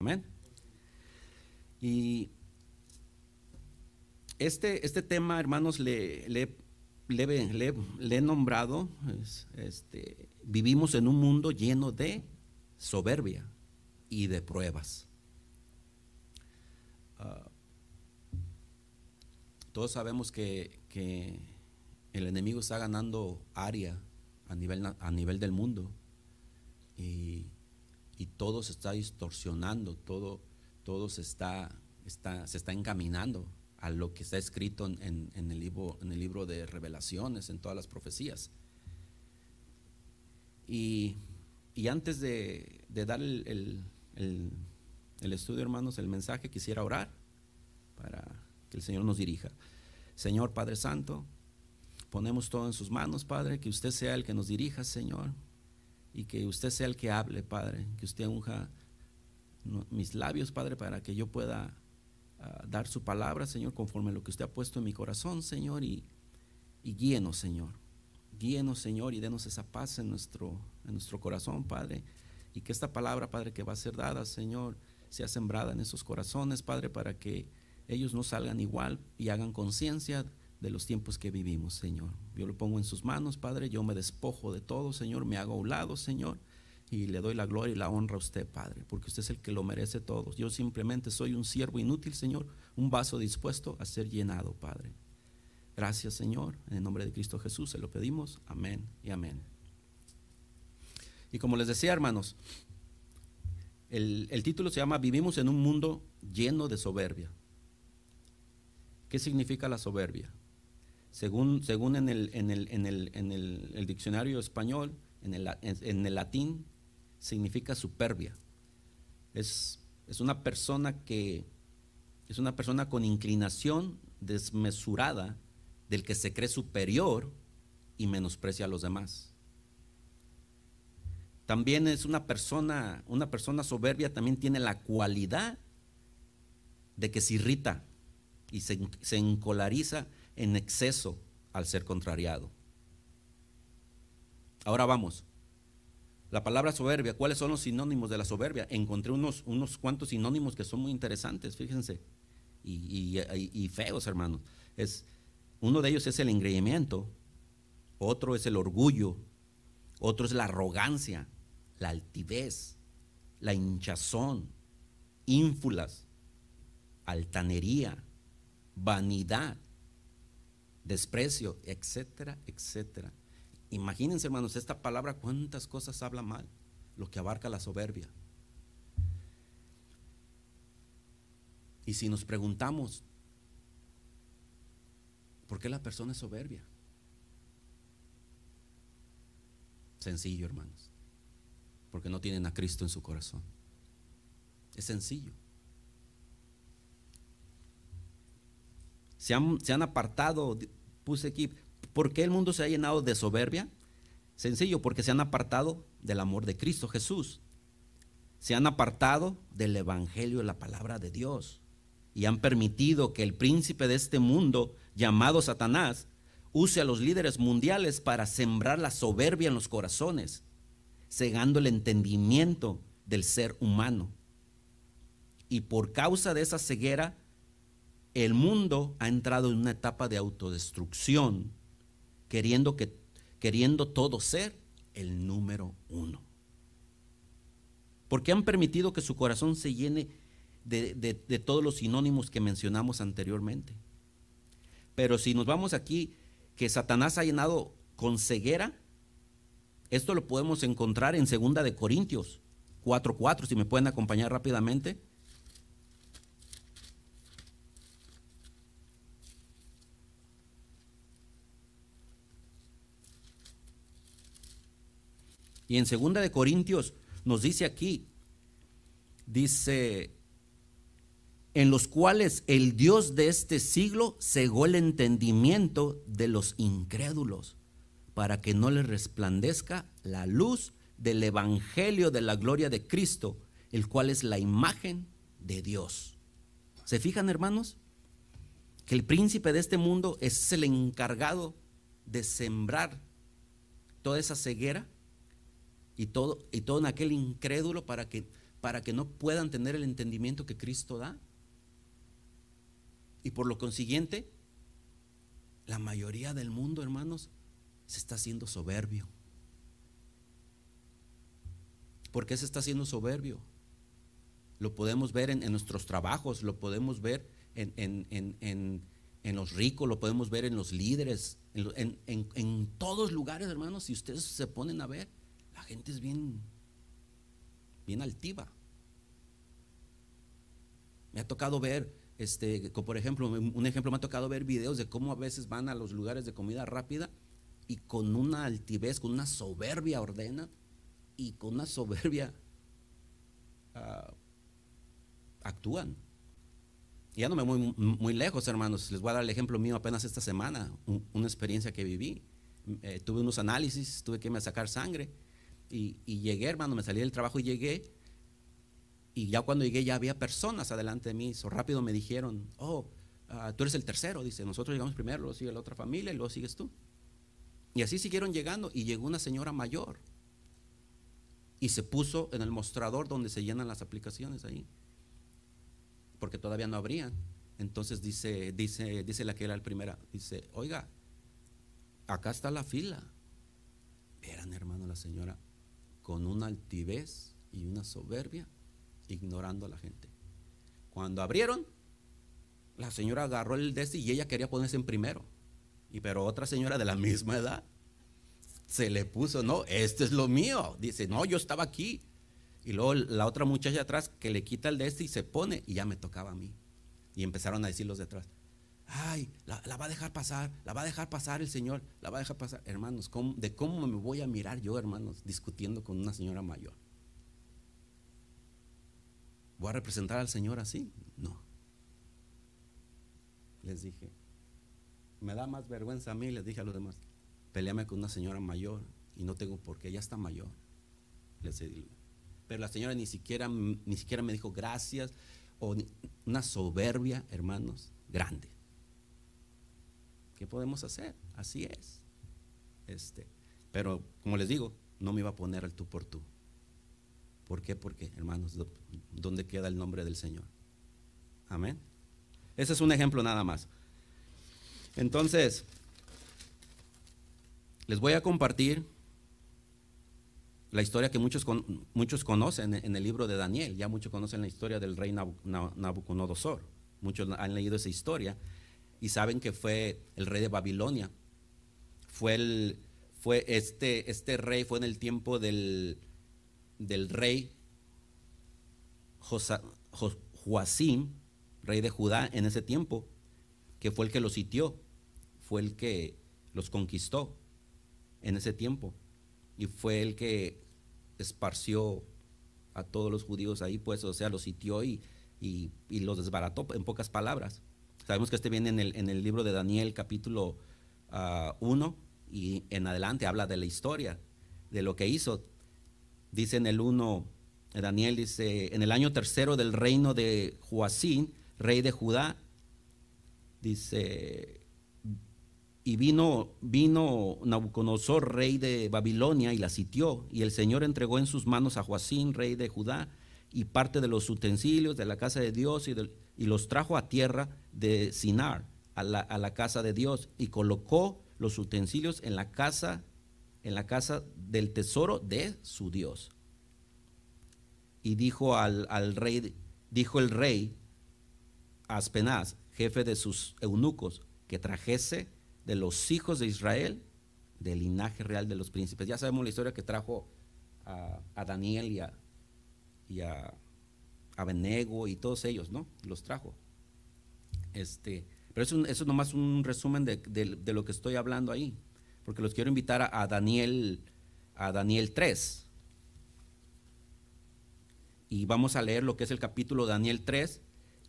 Amén. Y este, este tema, hermanos, le, he nombrado, este, vivimos en un mundo lleno de soberbia y de pruebas. Ah, todos sabemos que, que, el enemigo está ganando área a nivel, a nivel del mundo y, y todo se está distorsionando, todo, todo se, está, está, se está encaminando a lo que está escrito en, el libro, en el libro de revelaciones, en todas las profecías. Y, y antes de, de dar el, el, el, estudio, hermanos, el mensaje, quisiera orar para que el Señor nos dirija. Señor Padre Santo, ponemos todo en sus manos, Padre, que usted sea el que nos dirija, Señor, y que usted sea el que hable, Padre, que usted unja mis labios, Padre, para que yo pueda dar su palabra, Señor, conforme a lo que usted ha puesto en mi corazón, Señor, y, y guíenos, Señor. Guíenos, Señor, y denos esa paz en nuestro, en nuestro corazón, Padre. Y que esta palabra, Padre, que va a ser dada, Señor, sea sembrada en esos corazones, Padre, para que ellos no salgan igual y hagan conciencia de los tiempos que vivimos, Señor. Yo lo pongo en sus manos, Padre. Yo me despojo de todo, Señor. Me hago a un lado, Señor y le doy la gloria y la honra a usted, Padre, porque usted es el que lo merece todo. Yo simplemente soy un siervo inútil, Señor, un vaso dispuesto a ser llenado, Padre. Gracias, Señor. En el nombre de Cristo Jesús se lo pedimos. Amén y amén. Y como les decía, hermanos, el, título se llama Vivimos en un mundo lleno de soberbia. ¿Qué significa la soberbia? Según, según en, el, en, el, en, el, en el, diccionario español, en el, en el latín, significa superbia. Es, es una persona que es una persona con inclinación desmesurada del que se cree superior y menosprecia a los demás. También es una persona, una persona soberbia también tiene la cualidad de que se irrita y se, se encolariza en exceso al ser contrariado. Ahora vamos, la palabra soberbia, ¿cuáles son los sinónimos de la soberbia? Encontré unos, unos cuantos sinónimos que son muy interesantes, fíjense, y, feos, hermanos. Es, uno de ellos es el engreimiento, otro es el orgullo, otro es la arrogancia, la altivez, la hinchazón, ínfulas, altanería, vanidad, desprecio, etcétera, etcétera. Imagínense, hermanos, esta palabra cuántas cosas habla mal, lo que abarca la soberbia. Y si nos preguntamos, ¿por qué la persona es soberbia? Sencillo, hermanos, porque no tienen a Cristo en su corazón. Es sencillo. Se han, se han apartado, ¿Por qué el mundo se ha llenado de soberbia? Sencillo, porque se han apartado del amor de Cristo Jesús. Se han apartado del Evangelio la palabra de Dios. Y han permitido que el príncipe de este mundo, llamado Satanás, use a los líderes mundiales para sembrar la soberbia en los corazones, cegando el entendimiento del ser humano. Y por causa de esa ceguera, el mundo ha entrado en una etapa de autodestrucción queriendo, que, queriendo todo ser el número uno. Porque han permitido que su corazón se llene de, de todos los sinónimos que mencionamos anteriormente. Pero si nos vamos aquí, que Satanás ha llenado con ceguera, esto lo podemos encontrar en segunda de Corintios 4:4, si me pueden acompañar rápidamente. Y en segunda de Corintios nos dice aquí, dice, en los cuales el Dios de este siglo cegó el entendimiento de los incrédulos, para que no les resplandezca la luz del Evangelio de la gloria de Cristo, el cual es la imagen de Dios. ¿Se fijan, hermanos? Que el príncipe de este mundo es el encargado de sembrar toda esa ceguera y todo, y todo en aquel incrédulo para que, para que no puedan tener el entendimiento que Cristo da. Y por lo consiguiente, la mayoría del mundo, hermanos, se está haciendo soberbio. ¿Por qué se está haciendo soberbio? Lo podemos ver en, nuestros trabajos, lo podemos ver en, los ricos, lo podemos ver en los líderes, en, todos lugares, hermanos. Si ustedes se ponen a ver, la gente es bien, bien altiva. Me ha tocado ver, este, por ejemplo, un ejemplo, me ha tocado ver videos de cómo a veces van a los lugares de comida rápida y con una altivez, con una soberbia ordena y con una soberbia uh, actúan. ya no me voy muy, lejos, hermanos. Les voy a dar el ejemplo mío apenas esta semana, una experiencia que viví. Eh, tuve unos análisis, tuve que a sacar sangre. Y, llegué, hermano, me salí del trabajo y llegué. Y ya cuando llegué ya había personas adelante de mí. So rápido me dijeron, oh, ah, tú eres el tercero. Dice, nosotros llegamos primero, luego sigue la otra familia y luego sigues tú. Y así siguieron llegando. Y llegó una señora mayor. Y se puso en el mostrador donde se llenan las aplicaciones ahí porque todavía no habrían. Entonces dice, dice, dice la que era la primera, dice, oiga, acá está la fila. Eran hermano la señora con una altivez y una soberbia, ignorando a la gente. Cuando abrieron, la señora agarró el de y ella quería ponerse en primero. Y pero otra señora de la misma edad se le puso, no, este es lo mío. Dice, no, yo estaba aquí. Y luego la otra muchacha atrás que le quita el de este y se pone y ya me tocaba a mí. Y empezaron a decir los de atrás, ay, la, va a dejar pasar, la va a dejar pasar el Señor, la va a dejar pasar. Hermanos, ¿de cómo me voy a mirar yo, hermanos, discutiendo con una señora mayor? ¿Voy a representar al Señor así? No. Les dije, me da más vergüenza a mí, les dije a los demás, peleame con una señora mayor y no tengo por qué, ella está mayor. Les dije, pero la señora ni siquiera, ni siquiera me dijo gracias o una soberbia, hermanos, grande. ¿Qué podemos hacer? Así es. Este, pero como les digo, no me iba a poner el tú por tú. ¿Por qué? Porque, hermanos, ¿dónde queda el nombre del Señor? Amén. Ese es un ejemplo nada más. Entonces, les voy a compartir la historia que muchos, muchos conocen en el libro de Daniel, ya muchos conocen la historia del rey Nabucodonosor, muchos han leído esa historia y saben que fue el rey de Babilonia, fue, el, fue este, este rey, fue en el tiempo del, del rey Joacim, rey de Judá en ese tiempo, que fue el que los sitió, fue el que los conquistó en ese tiempo y fue el que esparció a todos los judíos ahí, pues, o sea, los sitió y, y, los desbarató, en pocas palabras. Sabemos que este viene en el, libro de Daniel, capítulo 1, ah, y en adelante habla de la historia, de lo que hizo. Dice en el 1, Daniel dice, en el año tercero del reino de Joacín, rey de Judá, dice, y vino, vino Nabucodonosor, rey de Babilonia, y la sitió. Y el Señor entregó en sus manos a Joacín, rey de Judá, y parte de los utensilios de la casa de Dios, y, y los trajo a tierra de Sinar, a la, a la, casa de Dios, y colocó los utensilios en la casa, en la casa del tesoro de su Dios. Y dijo al, al rey, dijo el rey Aspenaz, jefe de sus eunucos, que trajese de los hijos de Israel, del linaje real de los príncipes. Ya sabemos la historia que trajo a, Daniel y a, y a Benego y todos ellos, ¿no? Los trajo. Este, pero eso, eso es nomás un resumen de, lo que estoy hablando ahí, porque los quiero invitar a, Daniel, a Daniel 3. Y vamos a leer lo que es el capítulo Daniel 3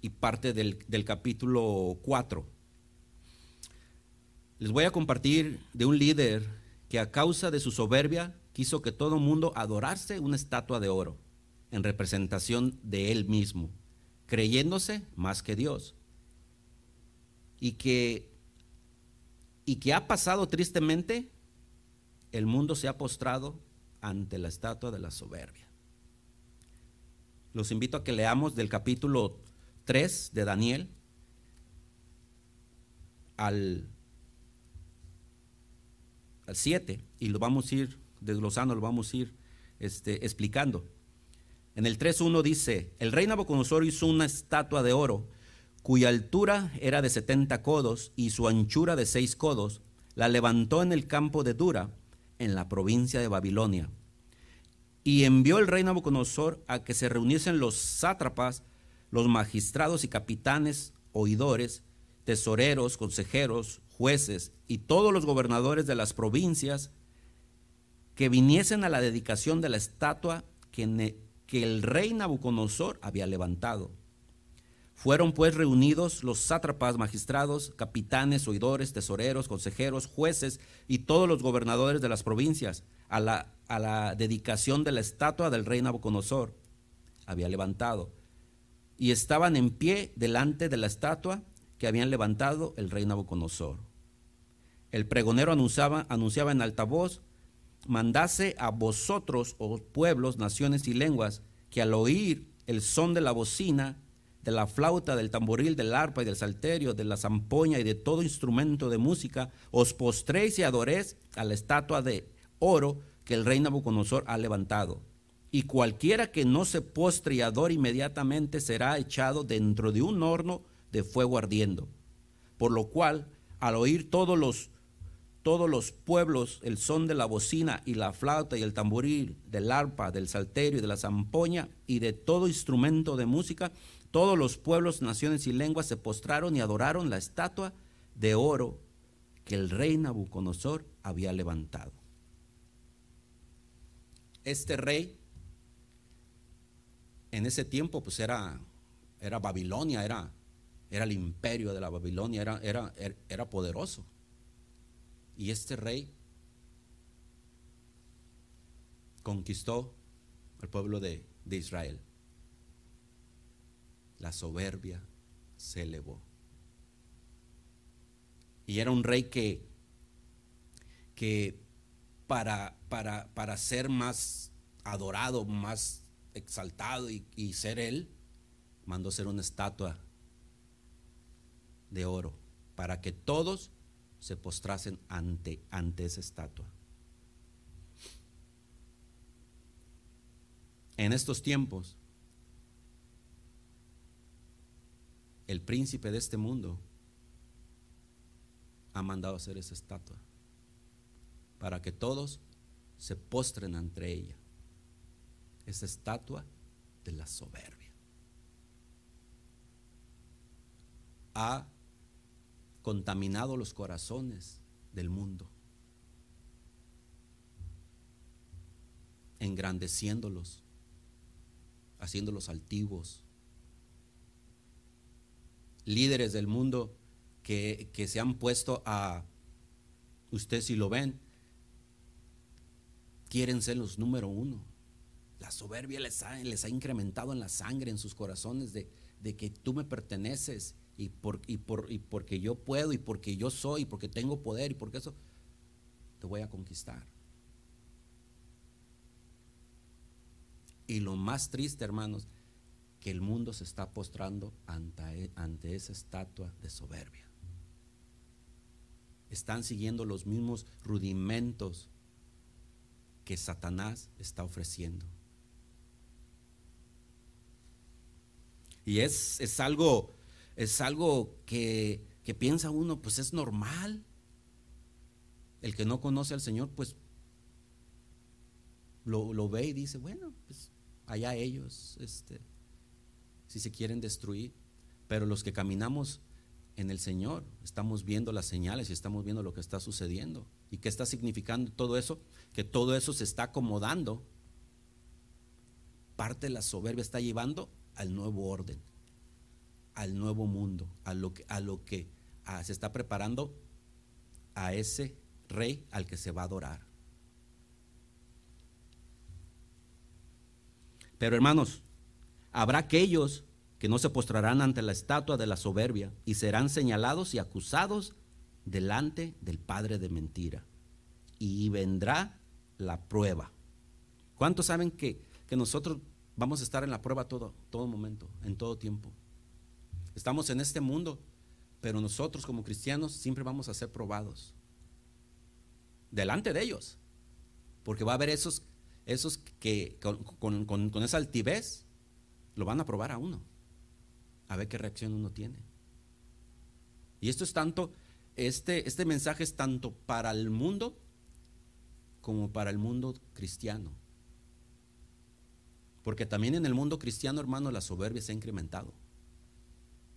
y parte del, del capítulo 4. Les voy a compartir de un líder que a causa de su soberbia quiso que todo mundo adorase una estatua de oro en representación de él mismo, creyéndose más que Dios. Y que, y que ha pasado tristemente, el mundo se ha postrado ante la estatua de la soberbia. los invito a que leamos del capítulo 3 de Daniel al, al 7 y lo vamos a ir desglosando, lo vamos a ir este, explicando. En el 3.1 dice, el rey Nabucodonosor hizo una estatua de oro cuya altura era de 70 codos y su anchura de 6 codos, la levantó en el campo de Dura, en la provincia de Babilonia. Y envió el rey Nabucodonosor a que se reuniesen los sátrapas, los magistrados y capitanes, oidores, tesoreros, consejeros, jueces y todos los gobernadores de las provincias que viniesen a la dedicación de la estatua que, que el rey Nabucodonosor había levantado. Fueron pues reunidos los sátrapas, magistrados, capitanes, oidores, tesoreros, consejeros, jueces y todos los gobernadores de las provincias a la, a la dedicación de la estatua del rey Nabucodonosor. Había levantado. Y estaban en pie delante de la estatua que habían levantado el rey Nabucodonosor. El pregonero anunciaba, anunciaba en alta voz, mandase a vosotros, oh pueblos, naciones y lenguas, que al oír el son de la bocina, de la flauta, del tamboril, del arpa y del salterio, de la zampoña y de todo instrumento de música, os postréis y adoréis a la estatua de oro que el rey Nabucodonosor ha levantado. Y cualquiera que no se postre y adore inmediatamente será echado dentro de un horno de fuego ardiendo. Por lo cual, al oír todos los todos los pueblos el son de la bocina y la flauta y el tamboril, del arpa, del salterio y de la zampoña y de todo instrumento de música, todos los pueblos, naciones y lenguas se postraron y adoraron la estatua de oro que el rey Nabucodonosor había levantado. Este rey en ese tiempo pues era, era Babilonia, era, era el imperio de la Babilonia, era, era, era poderoso. Y este rey conquistó al pueblo de, de Israel la soberbia se elevó. Y era un rey que, que para, para, para ser más adorado, más exaltado y, y ser él, mandó ser una estatua de oro para que todos se postrasen ante, ante esa estatua. En estos tiempos, el príncipe de este mundo ha mandado hacer esa estatua para que todos se postren ante ella. Esa estatua de la soberbia. Ha contaminado los corazones del mundo, engrandeciéndolos, haciéndolos altivos, líderes del mundo que, se han puesto a, usted si lo ven, quieren ser los número uno. La soberbia les ha, les ha incrementado en la sangre, en sus corazones, de, que tú me perteneces y, por, y, por, y porque yo puedo y porque yo soy y porque tengo poder y porque eso te voy a conquistar. Y lo más triste, hermanos, que el mundo se está postrando ante, ante esa estatua de soberbia. Están siguiendo los mismos rudimentos que Satanás está ofreciendo. Y es, es algo, es algo que, que piensa uno, pues es normal. El que no conoce al Señor, pues lo, lo ve y dice, bueno, pues allá ellos, este, si se quieren destruir, pero los que caminamos en el Señor estamos viendo las señales y estamos viendo lo que está sucediendo. ¿Y qué está significando todo eso? Que todo eso se está acomodando. Parte de la soberbia está llevando al nuevo orden, al nuevo mundo, a lo que, a lo que se está preparando a ese rey al que se va a adorar. Pero hermanos, Habrá aquellos que no se postrarán ante la estatua de la soberbia y serán señalados y acusados delante del Padre de mentira. Y vendrá la prueba. ¿Cuántos saben que, que nosotros vamos a estar en la prueba todo, todo momento, en todo tiempo. Estamos en este mundo, pero nosotros como cristianos siempre vamos a ser probados. Delante de ellos. Porque va a haber esos, esos que con, esa altivez lo van a probar a uno. A ver qué reacción uno tiene. Y esto es tanto, este, este mensaje es tanto para el mundo como para el mundo cristiano. Porque también en el mundo cristiano, hermano, la soberbia se ha incrementado.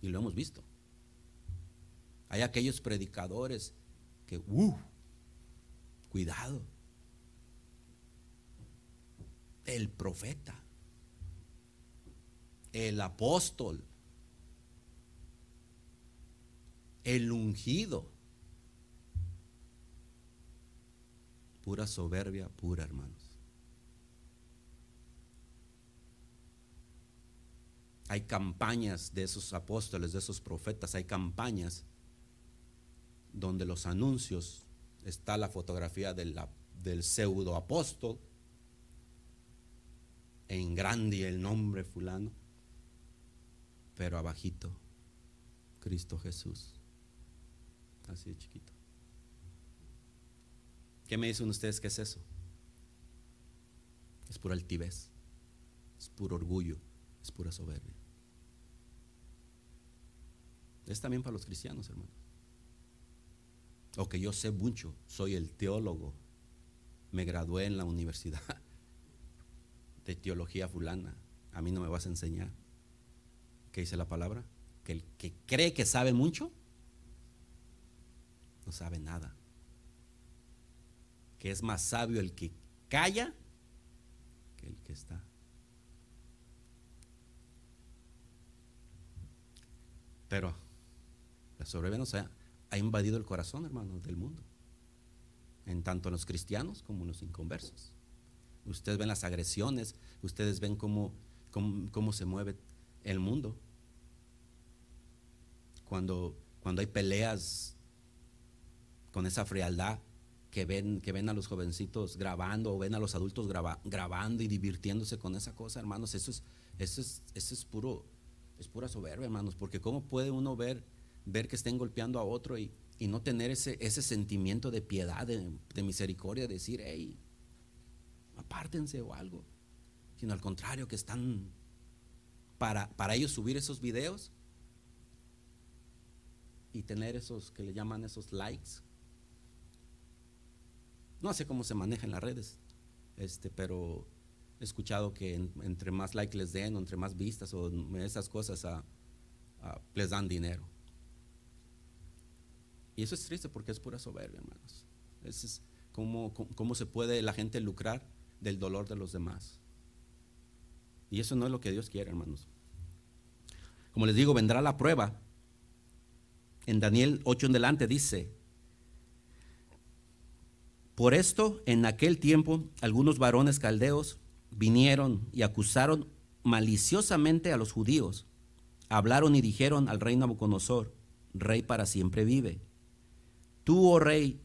Y lo hemos visto. Hay aquellos predicadores que, uh, cuidado. El profeta, el apóstol, el ungido. Pura soberbia, pura, hermanos. Hay campañas de esos apóstoles, de esos profetas, hay campañas donde los anuncios está la fotografía del pseudo apóstol en grande el nombre fulano, pero abajito, Cristo Jesús. Así de chiquito. ¿Qué me dicen ustedes que es eso? Es pura altivez, es puro orgullo, es pura soberbia. Es también para los cristianos, hermano. O que yo sé mucho, soy el teólogo, me gradué en la universidad de teología fulana, a mí no me vas a enseñar. ¿Qué dice la palabra? Que el que cree que sabe mucho, no sabe nada. Que es más sabio el que calla que el que está. Pero la soberbia ha, invadido el corazón, hermanos, del mundo. En tanto en los cristianos como en los inconversos. Ustedes ven las agresiones, ustedes ven cómo, cómo, se mueve el mundo. Cuando, cuando hay peleas con esa frialdad que ven, que ven a los jovencitos grabando o ven a los adultos grabando y divirtiéndose con esa cosa, hermanos, eso es, eso es, eso es puro, es pura soberbia, hermanos, porque cómo puede uno ver, ver que estén golpeando a otro y, no tener ese, ese sentimiento de piedad, de, misericordia, decir, hey, apártense o algo, sino al contrario, que están para, para ellos subir esos videos y tener esos que le llaman esos likes no sé cómo se maneja en las redes, este, pero he escuchado que entre más likes les den, entre más vistas o esas cosas, les dan dinero. Y eso es triste porque es pura soberbia, hermanos. Es, cómo, cómo se puede la gente lucrar del dolor de los demás. Y eso no es lo que Dios quiere, hermanos. Como les digo, vendrá la prueba. En Daniel 8 en delante dice, por esto, en aquel tiempo, algunos varones caldeos vinieron y acusaron maliciosamente a los judíos. Hablaron y dijeron al rey Nabucodonosor, rey para siempre vive. Tú, oh rey,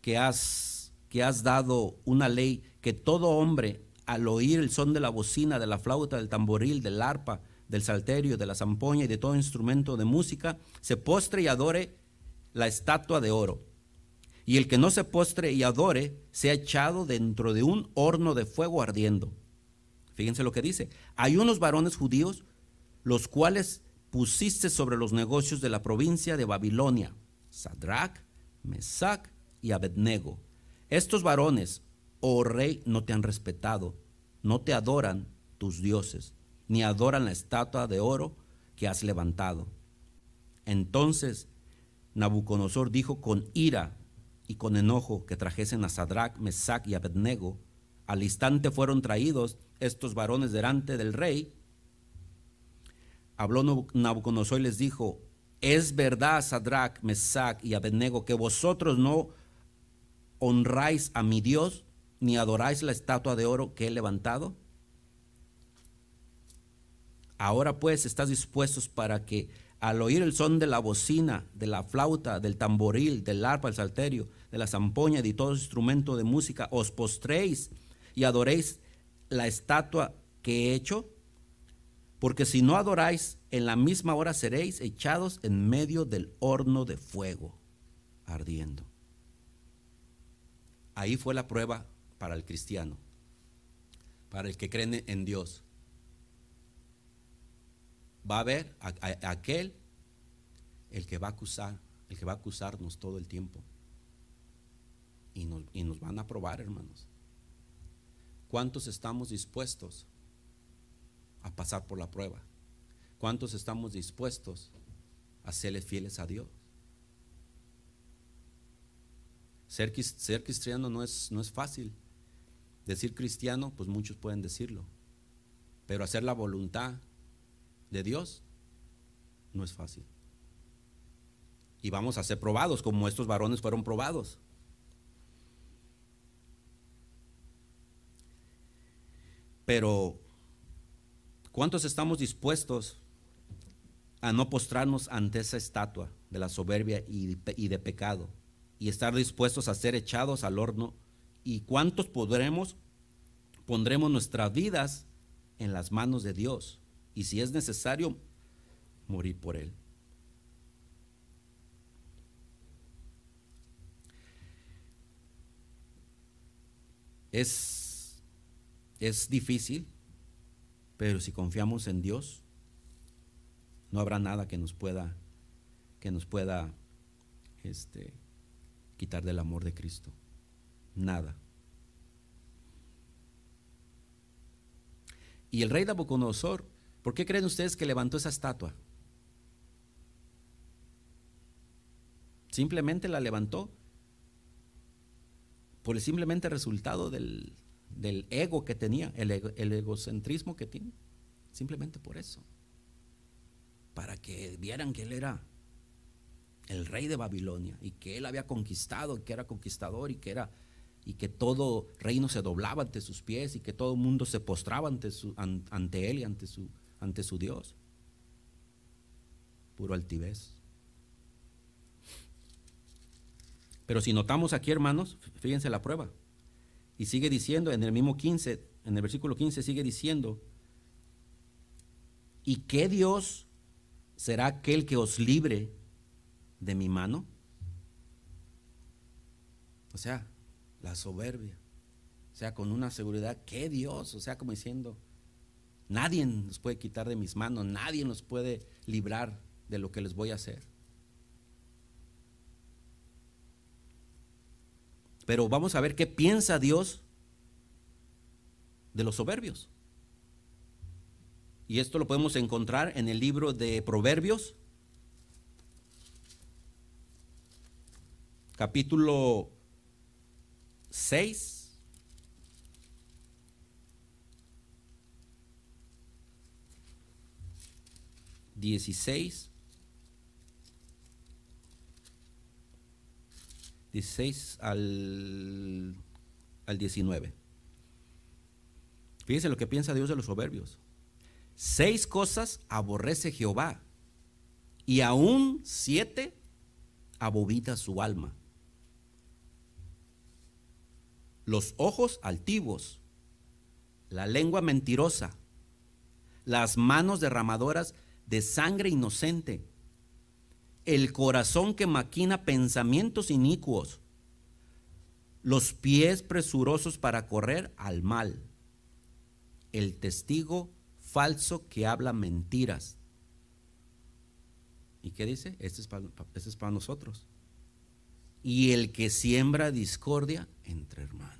que has, que has dado una ley que todo hombre, al oír el son de la bocina, de la flauta, del tamboril, del arpa, del salterio, de la zampoña y de todo instrumento de música, se postre y adore la estatua de oro y el que no se postre y adore sea echado dentro de un horno de fuego ardiendo. Fíjense lo que dice. Hay unos varones judíos, los cuales pusiste sobre los negocios de la provincia de Babilonia, Sadrach, Mesach y Abednego. Estos varones, oh rey, no te han respetado, no te adoran tus dioses, ni adoran la estatua de oro que has levantado. Entonces Nabucodonosor dijo con ira y con enojo que trajesen a Sadrach, Mesach y Abednego. Al instante fueron traídos estos varones delante del rey. Habló Nabucodonosor y les dijo, es verdad, Sadrach, Mesach y Abednego, que vosotros no honráis a mi Dios ni adoráis la estatua de oro que he levantado. Ahora pues estás dispuestos para que al oír el son de la bocina, de la flauta, del tamboril, del arpa, del salterio, de la zampoña y de todo instrumento de música, os postréis y adoréis la estatua que he hecho? Porque si no adoráis, en la misma hora seréis echados en medio del horno de fuego, ardiendo. Ahí fue la prueba para el cristiano, para el que cree en Dios. Va a haber aquel, el que va a acusar, el que va a acusarnos todo el tiempo. Y nos, y nos van a probar, hermanos. ¿Cuántos estamos dispuestos a pasar por la prueba? ¿Cuántos estamos dispuestos a serle fieles a Dios? Ser, ser cristiano no es, no es fácil. Decir cristiano, pues muchos pueden decirlo. Pero hacer la voluntad de Dios no es fácil. Y vamos a ser probados como estos varones fueron probados. Pero, ¿cuántos estamos dispuestos a no postrarnos ante esa estatua de la soberbia y de pecado y estar dispuestos a ser echados al horno? ¿Y cuántos podremos, pondremos nuestras vidas en las manos de Dios? Y si es necesario, morir por Él. Es es difícil, pero si confiamos en Dios, no habrá nada que nos pueda que nos pueda este, quitar del amor de Cristo. Nada. Y el rey Nabucodonosor, ¿por qué creen ustedes que levantó esa estatua? Simplemente la levantó por el simplemente resultado del, del ego que tenía, el, egocentrismo que tiene. Simplemente por eso. Para que vieran que él era el rey de Babilonia y que él había conquistado, que era conquistador y que era y que todo reino se doblaba ante sus pies y que todo mundo se postraba ante, su, ante él y ante su, ante su Dios. Puro altivez. Pero si notamos aquí, hermanos, fíjense la prueba. Y sigue diciendo en el mismo 15, en el versículo 15 sigue diciendo, ¿y qué Dios será aquel que os libre de mi mano? O sea, la soberbia. O sea, con una seguridad, ¿qué Dios? O sea, como diciendo, nadie nos puede quitar de mis manos, nadie nos puede librar de lo que les voy a hacer. Pero vamos a ver qué piensa Dios de los soberbios. Y esto lo podemos encontrar en el libro de Proverbios, capítulo 6. Dieciséis 16 al, al 19. Fíjense lo que piensa Dios de los soberbios. Seis cosas aborrece Jehová y aún siete abobita su alma. Los ojos altivos, la lengua mentirosa, las manos derramadoras de sangre inocente, el corazón que maquina pensamientos inicuos, los pies presurosos para correr al mal, el testigo falso que habla mentiras. ¿Y qué dice? Este es para, este es para nosotros. Y el que siembra discordia entre hermanos.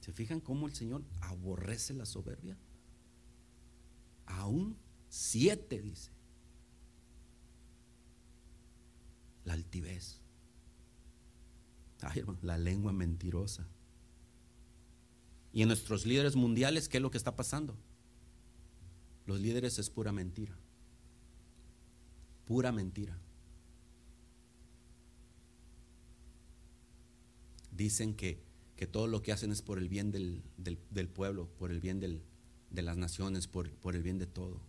¿Se fijan cómo el Señor aborrece la soberbia? Aún siete, dice. la altivez. Ay, hermano, la lengua mentirosa. Y en nuestros líderes mundiales, ¿qué es lo que está pasando? Los líderes es pura mentira. Pura mentira. Dicen que, que, todo lo que hacen es por el bien del, del, pueblo, por el bien del, de las naciones, por, por el bien de todo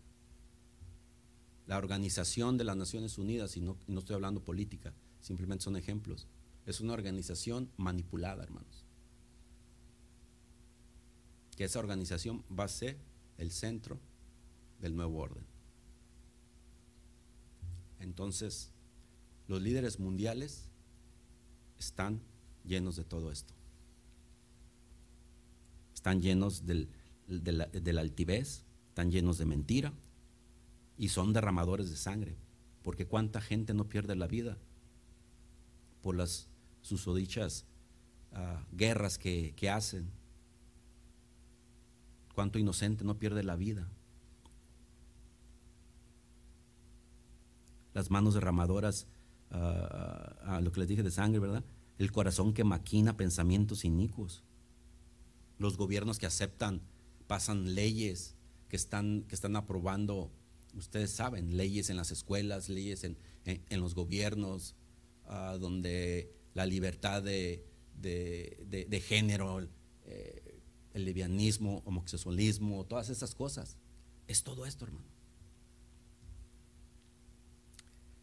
la Organización de las Naciones Unidas, y no, no estoy hablando política, simplemente son ejemplos, es una organización manipulada, hermanos. Que esa organización va a ser el centro del nuevo orden. Entonces, los líderes mundiales están llenos de todo esto. Están llenos del, de, la, altivez, están llenos de mentira y son derramadores de sangre. Porque cuánta gente no pierde la vida por las susodichas uh, guerras que, que hacen. Cuánto inocente no pierde la vida. Las manos derramadoras a lo que les dije de sangre, ¿verdad? El corazón que maquina pensamientos inicuos. Los gobiernos que aceptan, pasan leyes que están, que están aprobando, ustedes saben, leyes en las escuelas, leyes en, en, los gobiernos, ah, donde la libertad de, de, de, género, eh, el livianismo, homosexualismo, todas esas cosas. Es todo esto, hermano.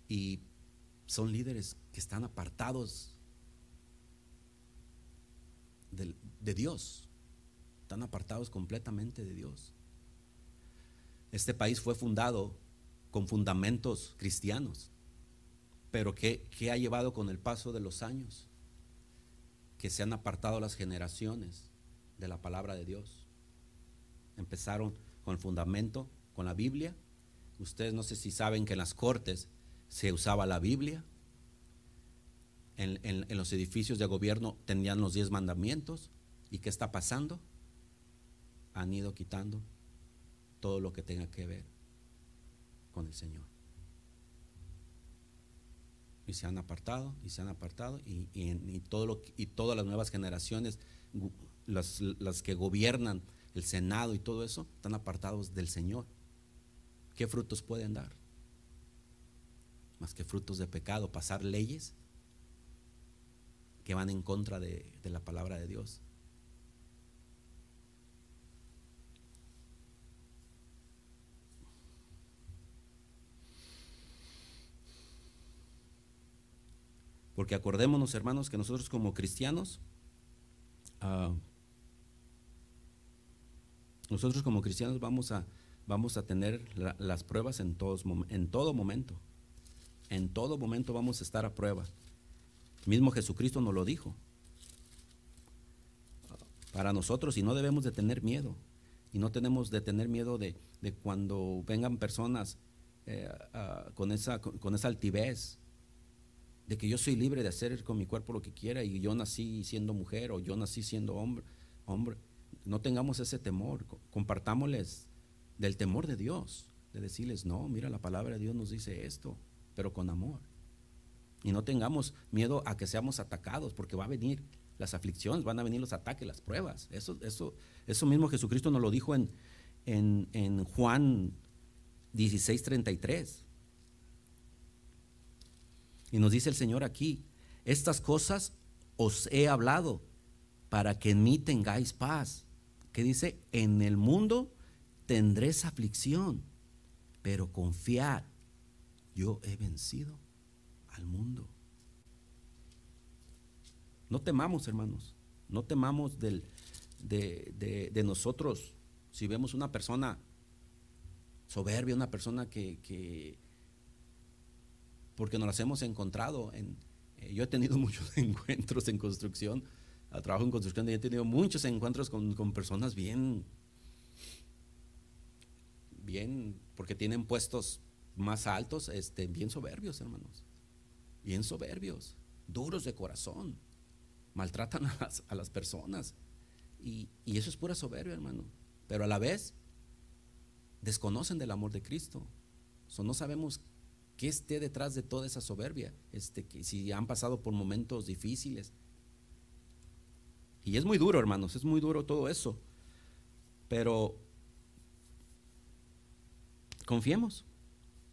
Y son líderes que están apartados de, Dios, están apartados completamente de Dios. Este país fue fundado con fundamentos cristianos, pero ¿qué, ¿qué, ha llevado con el paso de los años? Que se han apartado las generaciones de la palabra de Dios. Empezaron con el fundamento, con la Biblia. Ustedes no sé si saben que en las cortes se usaba la Biblia. En, los edificios de gobierno tenían los diez mandamientos. ¿Y qué está pasando? Han ido quitando todo lo que tenga que ver con el Señor. Y se han apartado, y se han apartado, y, todo lo, y todas las nuevas generaciones, las, las que gobiernan el Senado y todo eso, están apartados del Señor. ¿Qué frutos pueden dar? más que frutos de pecado, pasar leyes que van en contra de, la palabra de Dios. Porque acordémonos, hermanos, que nosotros como cristianos, ah, nosotros como cristianos vamos a, vamos a tener las pruebas en, todos, en todo momento. En todo momento vamos a estar a prueba. Mismo Jesucristo nos lo dijo. Para nosotros, y no debemos de tener miedo. Y no tenemos de tener miedo de, cuando vengan personas eh, con, esa, con, esa altivez, de que yo soy libre de hacer con mi cuerpo lo que quiera y yo nací siendo mujer o yo nací siendo hombre. hombre. No tengamos ese temor, compartámosles del temor de Dios, de decirles, no, mira, la palabra de Dios nos dice esto pero con amor. Y no tengamos miedo a que seamos atacados, porque va a venir las aflicciones, van a venir los ataques, las pruebas. Eso, eso, eso mismo Jesucristo nos lo dijo en, en, en Juan 16:33. Y nos dice el Señor aquí, estas cosas os he hablado para que en mí tengáis paz. Que dice, en el mundo tendréis aflicción, pero confiad, yo he vencido al mundo. No temamos, hermanos, no temamos del, de, nosotros si vemos una persona soberbia, una persona que, porque nos las hemos encontrado. En, eh, yo he tenido muchos encuentros en construcción, trabajo en construcción y he tenido muchos encuentros con, con personas bien, bien, porque tienen puestos más altos, este, bien soberbios, hermanos. Bien soberbios, duros de corazón. Maltratan a las, a las personas. Y, eso es pura soberbia, hermano. Pero a la vez, desconocen del amor de Cristo. So, no sabemos qué esté detrás de toda esa soberbia. Este, que si han pasado por momentos difíciles. Y es muy duro, hermanos, es muy duro todo eso. Pero confiemos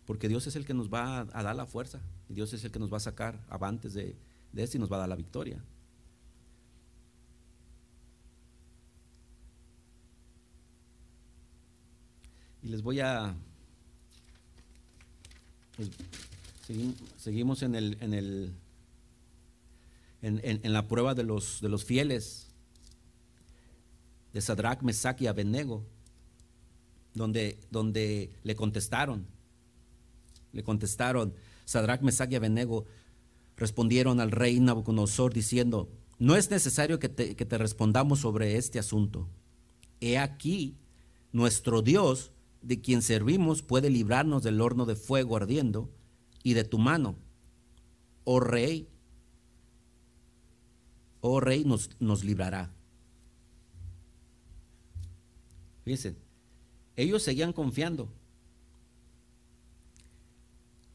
porque Dios es el que nos va a, dar la fuerza, y Dios es el que nos va a sacar avantes de, de esto y nos va a dar la victoria. Y les voy a... Pues, seguimos en el, en, el en, en, la prueba de los, de los fieles. de Sadrach, Mesach y Abednego, donde, donde le contestaron, le contestaron, Sadrach, Mesach y Abednego respondieron al rey Nabucodonosor diciendo, no es necesario que te, que te respondamos sobre este asunto. He aquí, nuestro Dios, de quien servimos, puede librarnos del horno de fuego ardiendo y de tu mano, oh rey, oh rey, nos, nos librará. Fíjense, ellos seguían confiando.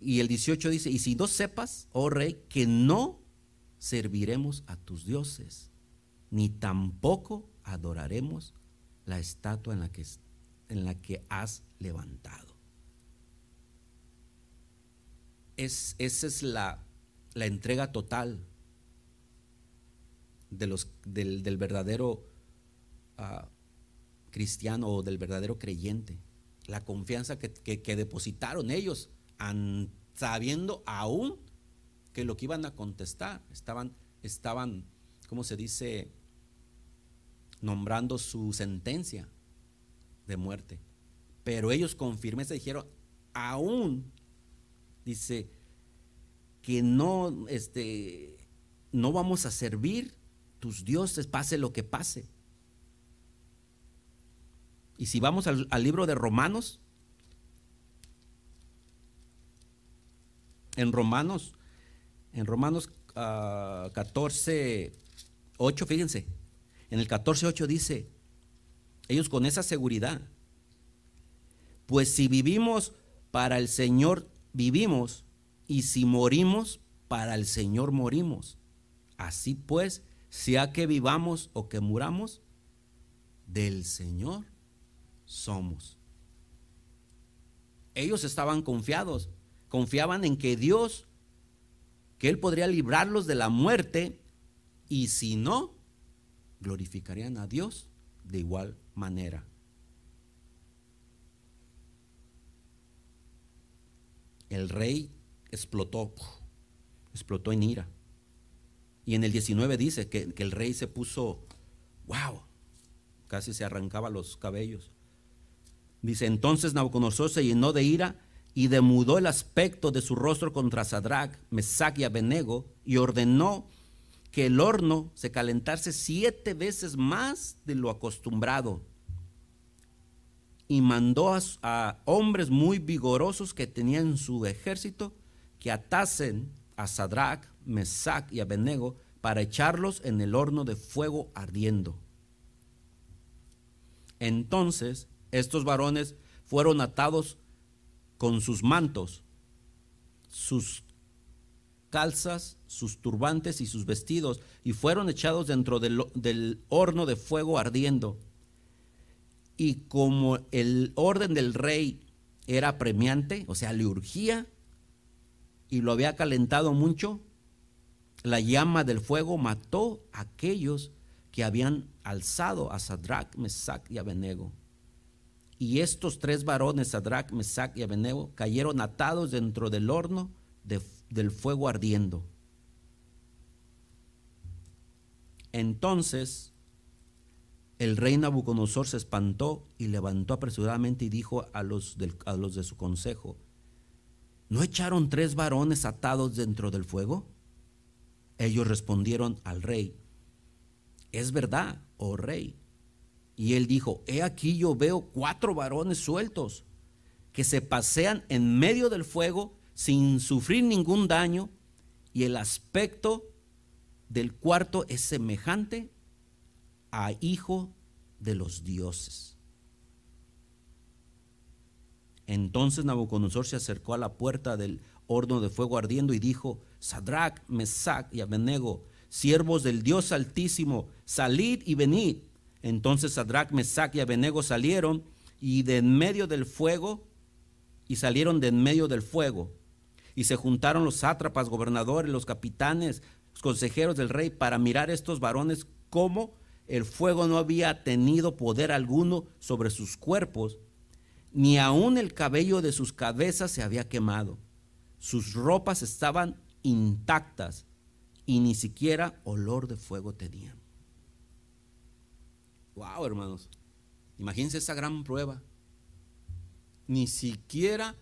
Y el 18 dice, y si no sepas, oh rey, que no serviremos a tus dioses, ni tampoco adoraremos la estatua en la que, en la que has levantado. Es, esa es la, entrega total de los, del, del verdadero uh, cristiano o del verdadero creyente. La confianza que, depositaron ellos, sabiendo aún que lo que iban a contestar, estaban, estaban, ¿cómo se dice? Nombrando su sentencia de muerte. Pero ellos con firmeza dijeron, aún, dice, que no, este, no vamos a servir tus dioses, pase lo que pase. Y si vamos al, libro de Romanos, en Romanos, en Romanos uh, 14, 8, fíjense, en el 14, 8 dice, ellos con esa seguridad, pues si vivimos para el Señor, vivimos, y si morimos, para el Señor morimos. Así pues, sea que vivamos o que muramos, del Señor somos. Ellos estaban confiados, confiaban en que Dios, que Él podría librarlos de la muerte. Y si no, glorificarían a Dios de igual manera. El rey explotó, explotó en ira. Y en el 19 dice que, el rey se puso, wow, casi se arrancaba los cabellos. Dice, entonces Nabucodonosor se llenó de ira y demudó el aspecto de su rostro contra Sadrach, Mesach y Abednego y ordenó que el horno se calentase siete veces más de lo acostumbrado. Y mandó a, hombres muy vigorosos que tenían en su ejército que atasen a Sadrach, Mesach y Abednego para echarlos en el horno de fuego ardiendo. Entonces estos varones fueron atados con sus mantos, sus calzas, sus turbantes y sus vestidos, y fueron echados dentro del, del, horno de fuego ardiendo. Y como el orden del rey era premiante, o sea, le urgía, y lo había calentado mucho, la llama del fuego mató a aquellos que habían alzado a Sadrach, Mesach y Abednego. Y estos tres varones, Sadrach, Mesach y Abednego, cayeron atados dentro del horno de, del fuego ardiendo. Entonces el rey Nabucodonosor se espantó y levantó apresuradamente y dijo a los, a los de su consejo, ¿no echaron tres varones atados dentro del fuego? Ellos respondieron al rey, es verdad, oh rey. Y él dijo, he aquí yo veo cuatro varones sueltos que se pasean en medio del fuego sin sufrir ningún daño y el aspecto del cuarto es semejante a hijo de los dioses. Entonces Nabucodonosor se acercó a la puerta del horno de fuego ardiendo y dijo, Sadrach, Mesach y Abednego, siervos del Dios Altísimo, salid y venid. Entonces Sadrach, Mesach y Abednego salieron y de en medio del fuego, y salieron de en medio del fuego. Y se juntaron los sátrapas, gobernadores, los capitanes, los consejeros del rey para mirar estos varones cómo el fuego no había tenido poder alguno sobre sus cuerpos, ni aun el cabello de sus cabezas se había quemado. Sus ropas estaban intactas y ni siquiera olor de fuego tenían. Wow, hermanos. Imagínense esa gran prueba. Ni siquiera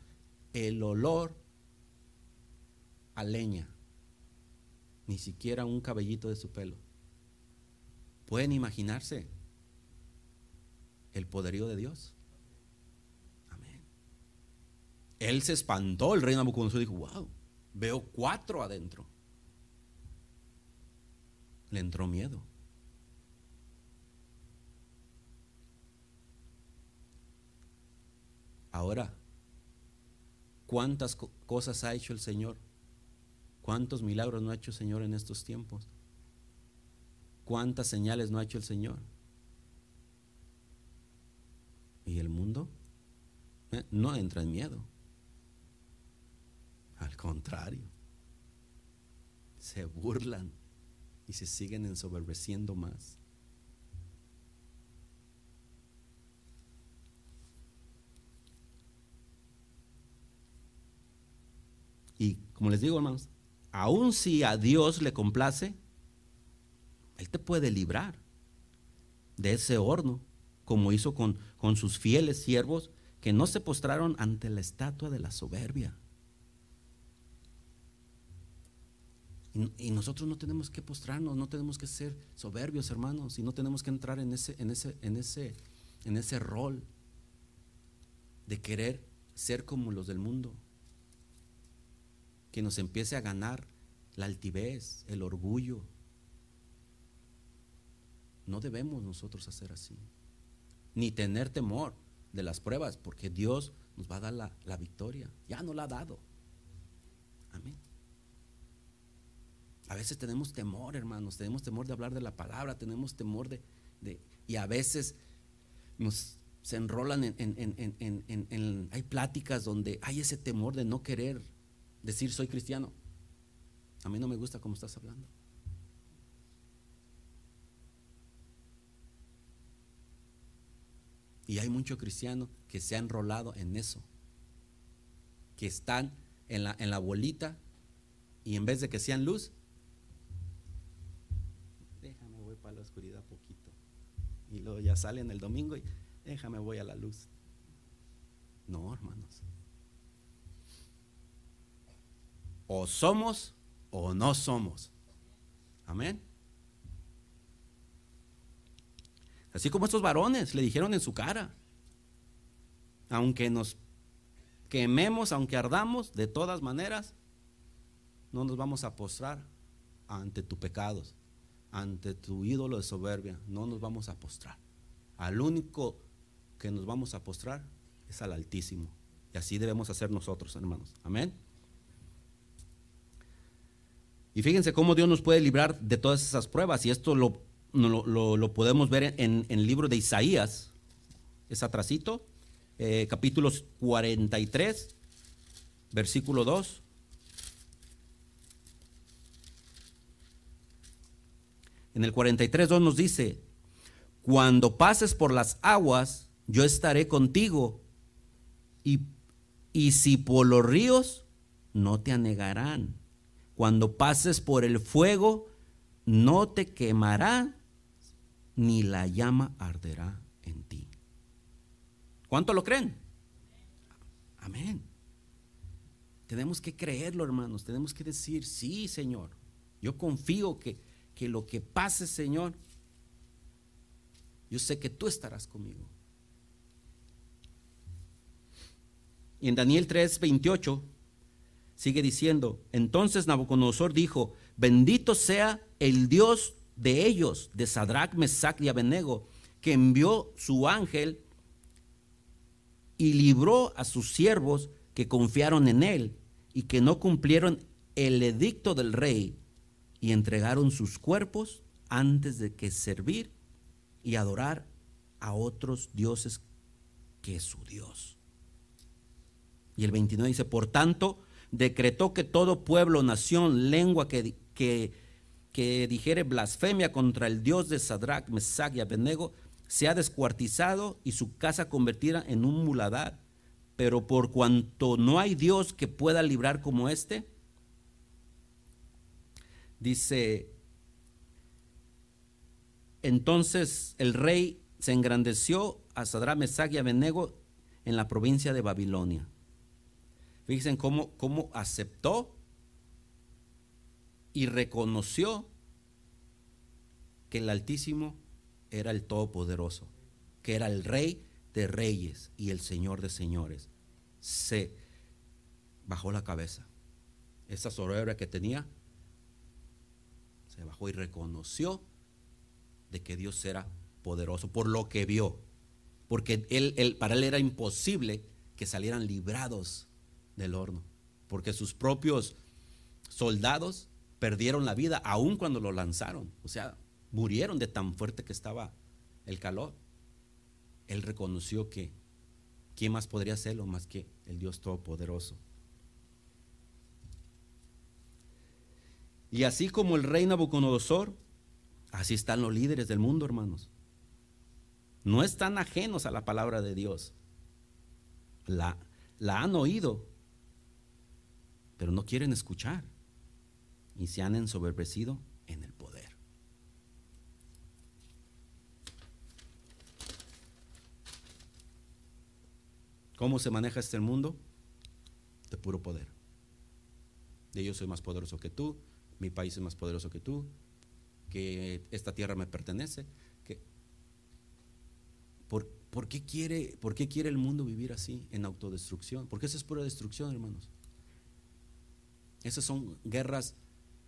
el olor a leña, ni siquiera un cabellito de su pelo. ¿Pueden imaginarse el poderío de Dios? Amén. Él se espantó, el rey Nabucodonosor dijo, wow, veo cuatro adentro. Le entró miedo. Ahora, ¿cuántas cosas ha hecho el Señor? ¿Cuántos milagros no ha hecho el Señor en estos tiempos? ¿Cuántas señales no ha hecho el Señor? ¿Y el mundo? Eh, no entra en miedo. Al contrario, se burlan y se siguen ensoberbeciendo más. Y como les digo, hermanos, aun si a Dios le complace, Él te puede librar de ese horno, como hizo con, con sus fieles siervos que no se postraron ante la estatua de la soberbia. Y, nosotros no tenemos que postrarnos, no tenemos que ser soberbios, hermanos, y no tenemos que entrar en ese, en ese, en ese, en ese rol de querer ser como los del mundo que nos empiece a ganar la altivez, el orgullo. No debemos nosotros hacer así, ni tener temor de las pruebas, porque Dios nos va a dar la, victoria. Ya nos la ha dado. Amén. A veces tenemos temor, hermanos, tenemos temor de hablar de la palabra, tenemos temor de... y a veces nos se enrolan en, en, Hay pláticas donde hay ese temor de no querer decir soy cristiano. A mí no me gusta cómo estás hablando. Y hay muchos cristianos que se han enrolado en eso, que están en la, en la bolita y en vez de que sean luz, déjame voy para la oscuridad poquito. Y luego ya salen el domingo y déjame voy a la luz. No, hermanos. O somos o no somos. Amén. Así como estos varones le dijeron en su cara, aunque nos quememos, aunque ardamos, de todas maneras, no nos vamos a postrar ante tus pecados, ante tu ídolo de soberbia, no nos vamos a postrar. Al único que nos vamos a postrar es al Altísimo. Y así debemos hacer nosotros, hermanos. Amén. Y fíjense cómo Dios nos puede librar de todas esas pruebas. Y esto lo, lo, podemos ver en, el libro de Isaías. Es atrasito. Eh, capítulos 43, versículo 2. En el 43, 2 nos dice, cuando pases por las aguas, yo estaré contigo. Y, y si por los ríos, no te anegarán cuando pases por el fuego, no te quemará, ni la llama arderá en ti. ¿Cuánto lo creen? Amén. Tenemos que creerlo, hermanos. Tenemos que decir, sí, Señor. Yo confío que, que lo que pase, Señor, yo sé que tú estarás conmigo. Y en Daniel 3, 28 Sigue diciendo, entonces Nabucodonosor dijo, bendito sea el Dios de ellos, de Sadrach, Mesach y Abednego, que envió su ángel y libró a sus siervos que confiaron en él y que no cumplieron el edicto del rey y entregaron sus cuerpos antes de que servir y adorar a otros dioses que su Dios. Y el 29 dice, por tanto, decretó que todo pueblo, nación, lengua que, que, dijere blasfemia contra el Dios de Sadrach, Mesach y Abednego sea descuartizado y su casa convertida en un muladar. Pero por cuanto no hay Dios que pueda librar como este, dice, entonces el rey se engrandeció a Sadra, Mesach y Abednego en la provincia de Babilonia. Fíjense cómo, cómo aceptó y reconoció que el Altísimo era el Todopoderoso, que era el Rey de Reyes y el Señor de Señores. Se bajó la cabeza. Esa soberbia que tenía, se bajó y reconoció de que Dios era poderoso por lo que vio. Porque él, él, para él era imposible que salieran librados del horno. Porque sus propios soldados perdieron la vida aun cuando lo lanzaron. O sea, murieron de tan fuerte que estaba el calor. Él reconoció que ¿quién más podría hacerlo más que el Dios Todopoderoso? Y así como el rey Nabucodonosor, así están los líderes del mundo, hermanos. No están ajenos a la palabra de Dios. La, la han oído, pero no quieren escuchar. Y se han ensoberbecido en el poder. ¿Cómo se maneja este mundo? De puro poder. De yo soy más poderoso que tú, mi país es más poderoso que tú, que esta tierra me pertenece. Que, ¿por, ¿por, qué quiere, ¿Por qué quiere el mundo vivir así, en autodestrucción? Porque eso es pura destrucción, hermanos. Esas son guerras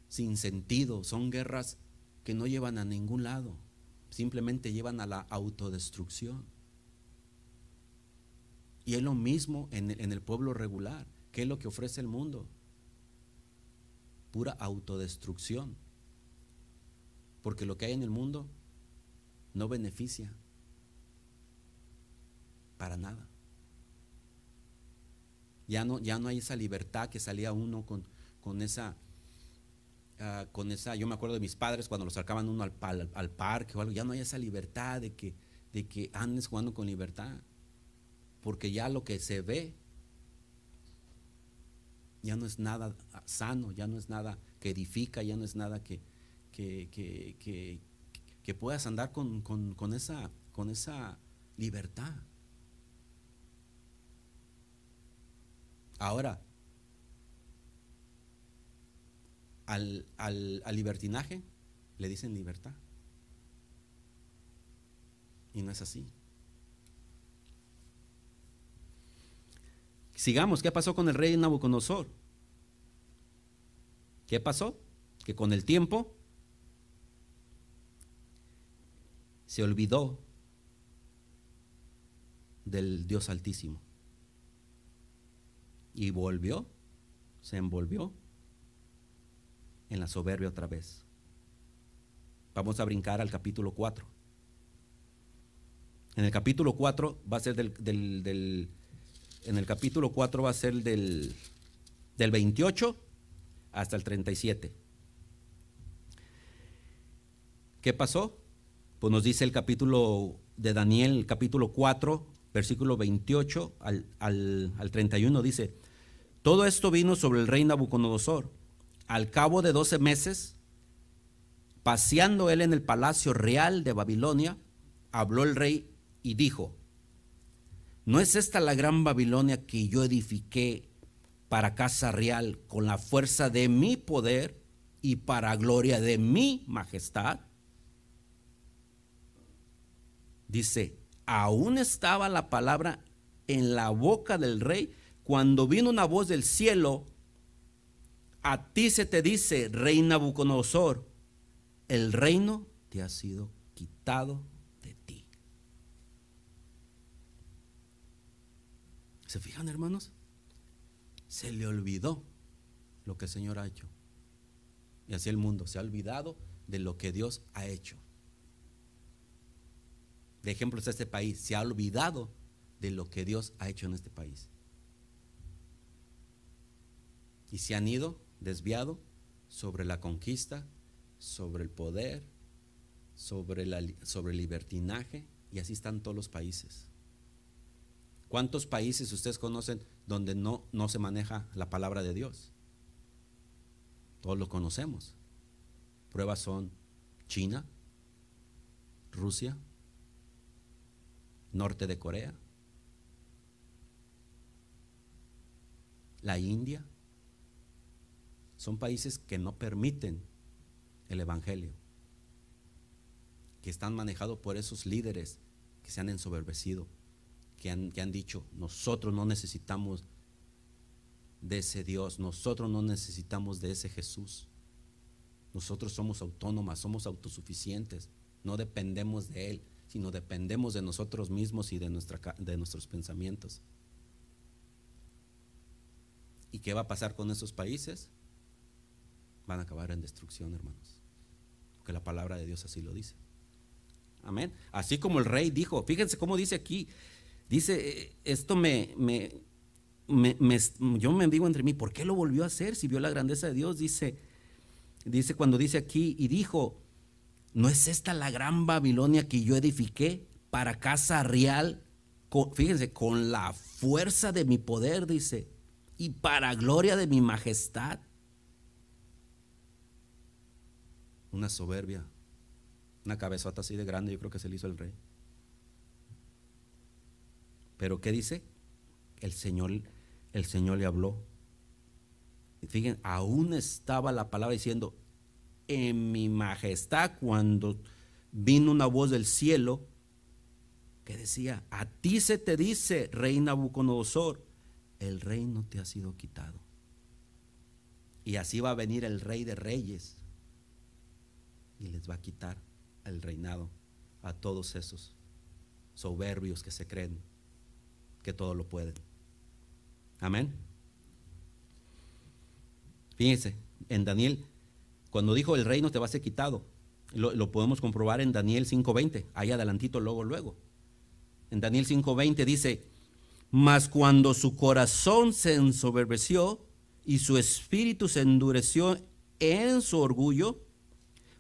sin sentido, son guerras que no llevan a ningún lado, simplemente llevan a la autodestrucción. Y es lo mismo en el pueblo regular. ¿Qué es lo que ofrece el mundo? pura autodestrucción. Porque lo que hay en el mundo no beneficia para nada. Ya no, ya no hay esa libertad que salía uno con, con esa, uh, con esa, yo me acuerdo de mis padres cuando los sacaban uno al, al, parque o algo, ya no hay esa libertad de que, de que andes jugando con libertad. Porque ya lo que se ve ya no es nada sano, ya no es nada que edifica, ya no es nada que, que, puedas andar con, esa, con esa libertad. Ahora, al, al, al, libertinaje le dicen libertad. Y no es así. Sigamos, ¿qué pasó con el rey Nabucodonosor? ¿Qué pasó? Que con el tiempo se olvidó del Dios Altísimo. Y volvió, se envolvió en la soberbia otra vez. Vamos a brincar al capítulo 4. En el capítulo 4 va a ser del, del en el capítulo 4 va a ser del, del 28 hasta el 37. ¿Qué pasó? Pues nos dice el capítulo de Daniel, el capítulo 4, versículo 28 al, al, al 31, dice, todo esto vino sobre el rey Nabucodonosor. Al cabo de 12 meses, paseando él en el palacio real de Babilonia, habló el rey y dijo, ¿No es esta la gran Babilonia que yo edifiqué para casa real con la fuerza de mi poder y para gloria de mi majestad? Dice, aún estaba la palabra en la boca del rey cuando vino una voz del cielo, a ti se te dice, rey Nabucodonosor, el reino te ha sido quitado ¿Se fijan, hermanos? Se le olvidó lo que el Señor ha hecho. Y así el mundo se ha olvidado de lo que Dios ha hecho. De ejemplo está este país, se ha olvidado de lo que Dios ha hecho en este país. Y se han ido desviado sobre la conquista, sobre el poder, sobre, sobre el libertinaje, y así están todos los países. ¿Cuántos países ustedes conocen donde no, no se maneja la palabra de Dios? Todos lo conocemos. Pruebas son China, Rusia, norte de Corea, la India, son países que no permiten el Evangelio, que están manejados por esos líderes que se han ensoberbecido, que han, que han dicho, nosotros no necesitamos de ese Dios, nosotros no necesitamos de ese Jesús. Nosotros somos autónomas, somos autosuficientes, no dependemos de Él, sino dependemos de nosotros mismos y de, nuestra, de nuestros pensamientos. ¿Y qué va a pasar con esos países? Van a acabar en destrucción, hermanos. Porque la palabra de Dios así lo dice. Amén. Así como el rey dijo, fíjense cómo dice aquí, dice, eh, esto me, me, me, yo me digo entre mí, ¿por qué lo volvió a hacer si vio la grandeza de Dios? Dice, dice cuando dice aquí, y dijo, ¿no es esta la gran Babilonia que yo edifiqué para casa real? fíjense, con la fuerza de mi poder, dice, y para gloria de mi majestad. Una soberbia, una cabezota así de grande, yo creo que se le hizo el rey. Pero ¿qué dice? El Señor, el Señor le habló. Fíjense, aún estaba la palabra diciendo, en mi majestad, cuando vino una voz del cielo que decía, a ti se te dice, rey Nabucodonosor, el reino te ha sido quitado. Y así va a venir el rey de reyes y les va a quitar el reinado a todos esos soberbios que se creen que todo lo pueden. Amén. Fíjense, en Daniel, cuando dijo el reino te va a ser quitado, lo, podemos comprobar en Daniel 5.20, ahí adelantito, luego, luego. En Daniel 5.20 dice, mas cuando su corazón se ensoberbeció y su espíritu se endureció en su orgullo,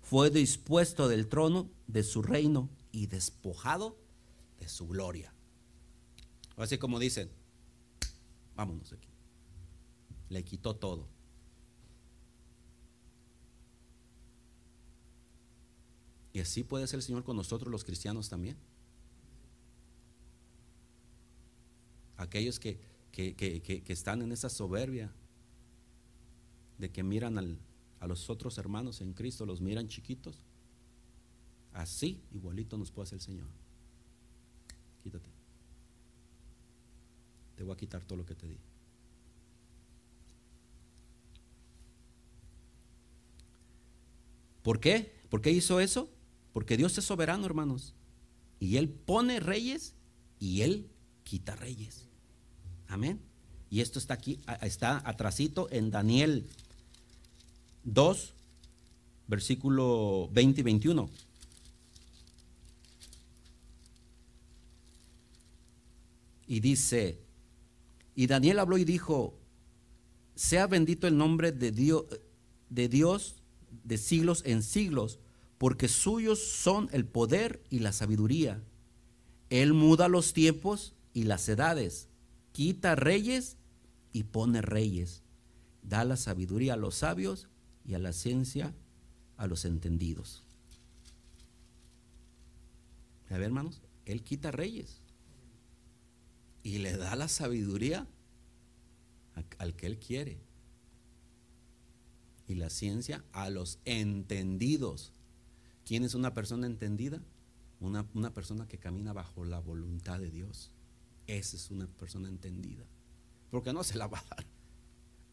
fue dispuesto del trono de su reino y despojado de su gloria. Así como dicen, vámonos aquí. Le quitó todo. Y así puede ser el Señor con nosotros los cristianos también. aquellos que, están en esa soberbia de que miran a los otros hermanos en Cristo, los miran chiquitos, así igualito nos puede hacer el Señor. Quítate. Te voy a quitar todo lo que te di. ¿Por qué? ¿Por qué hizo eso? Porque Dios es soberano, hermanos. Y Él pone reyes y Él quita reyes. Amén. Y esto está aquí, está atrasito en Daniel 2, versículo 20 y 21. Y dice, y Daniel habló y dijo, sea bendito el nombre de Dios, de Dios de siglos en siglos, porque suyos son el poder y la sabiduría. Él muda los tiempos y las edades quita reyes y pone reyes. Da la sabiduría a los sabios y a la ciencia a los entendidos. A ver, hermanos, Él quita reyes y le da la sabiduría al que Él quiere. Y la ciencia a los entendidos. ¿Quién es una persona entendida? Una, una persona que camina bajo la voluntad de Dios. Esa es una persona entendida. Porque no se la va a dar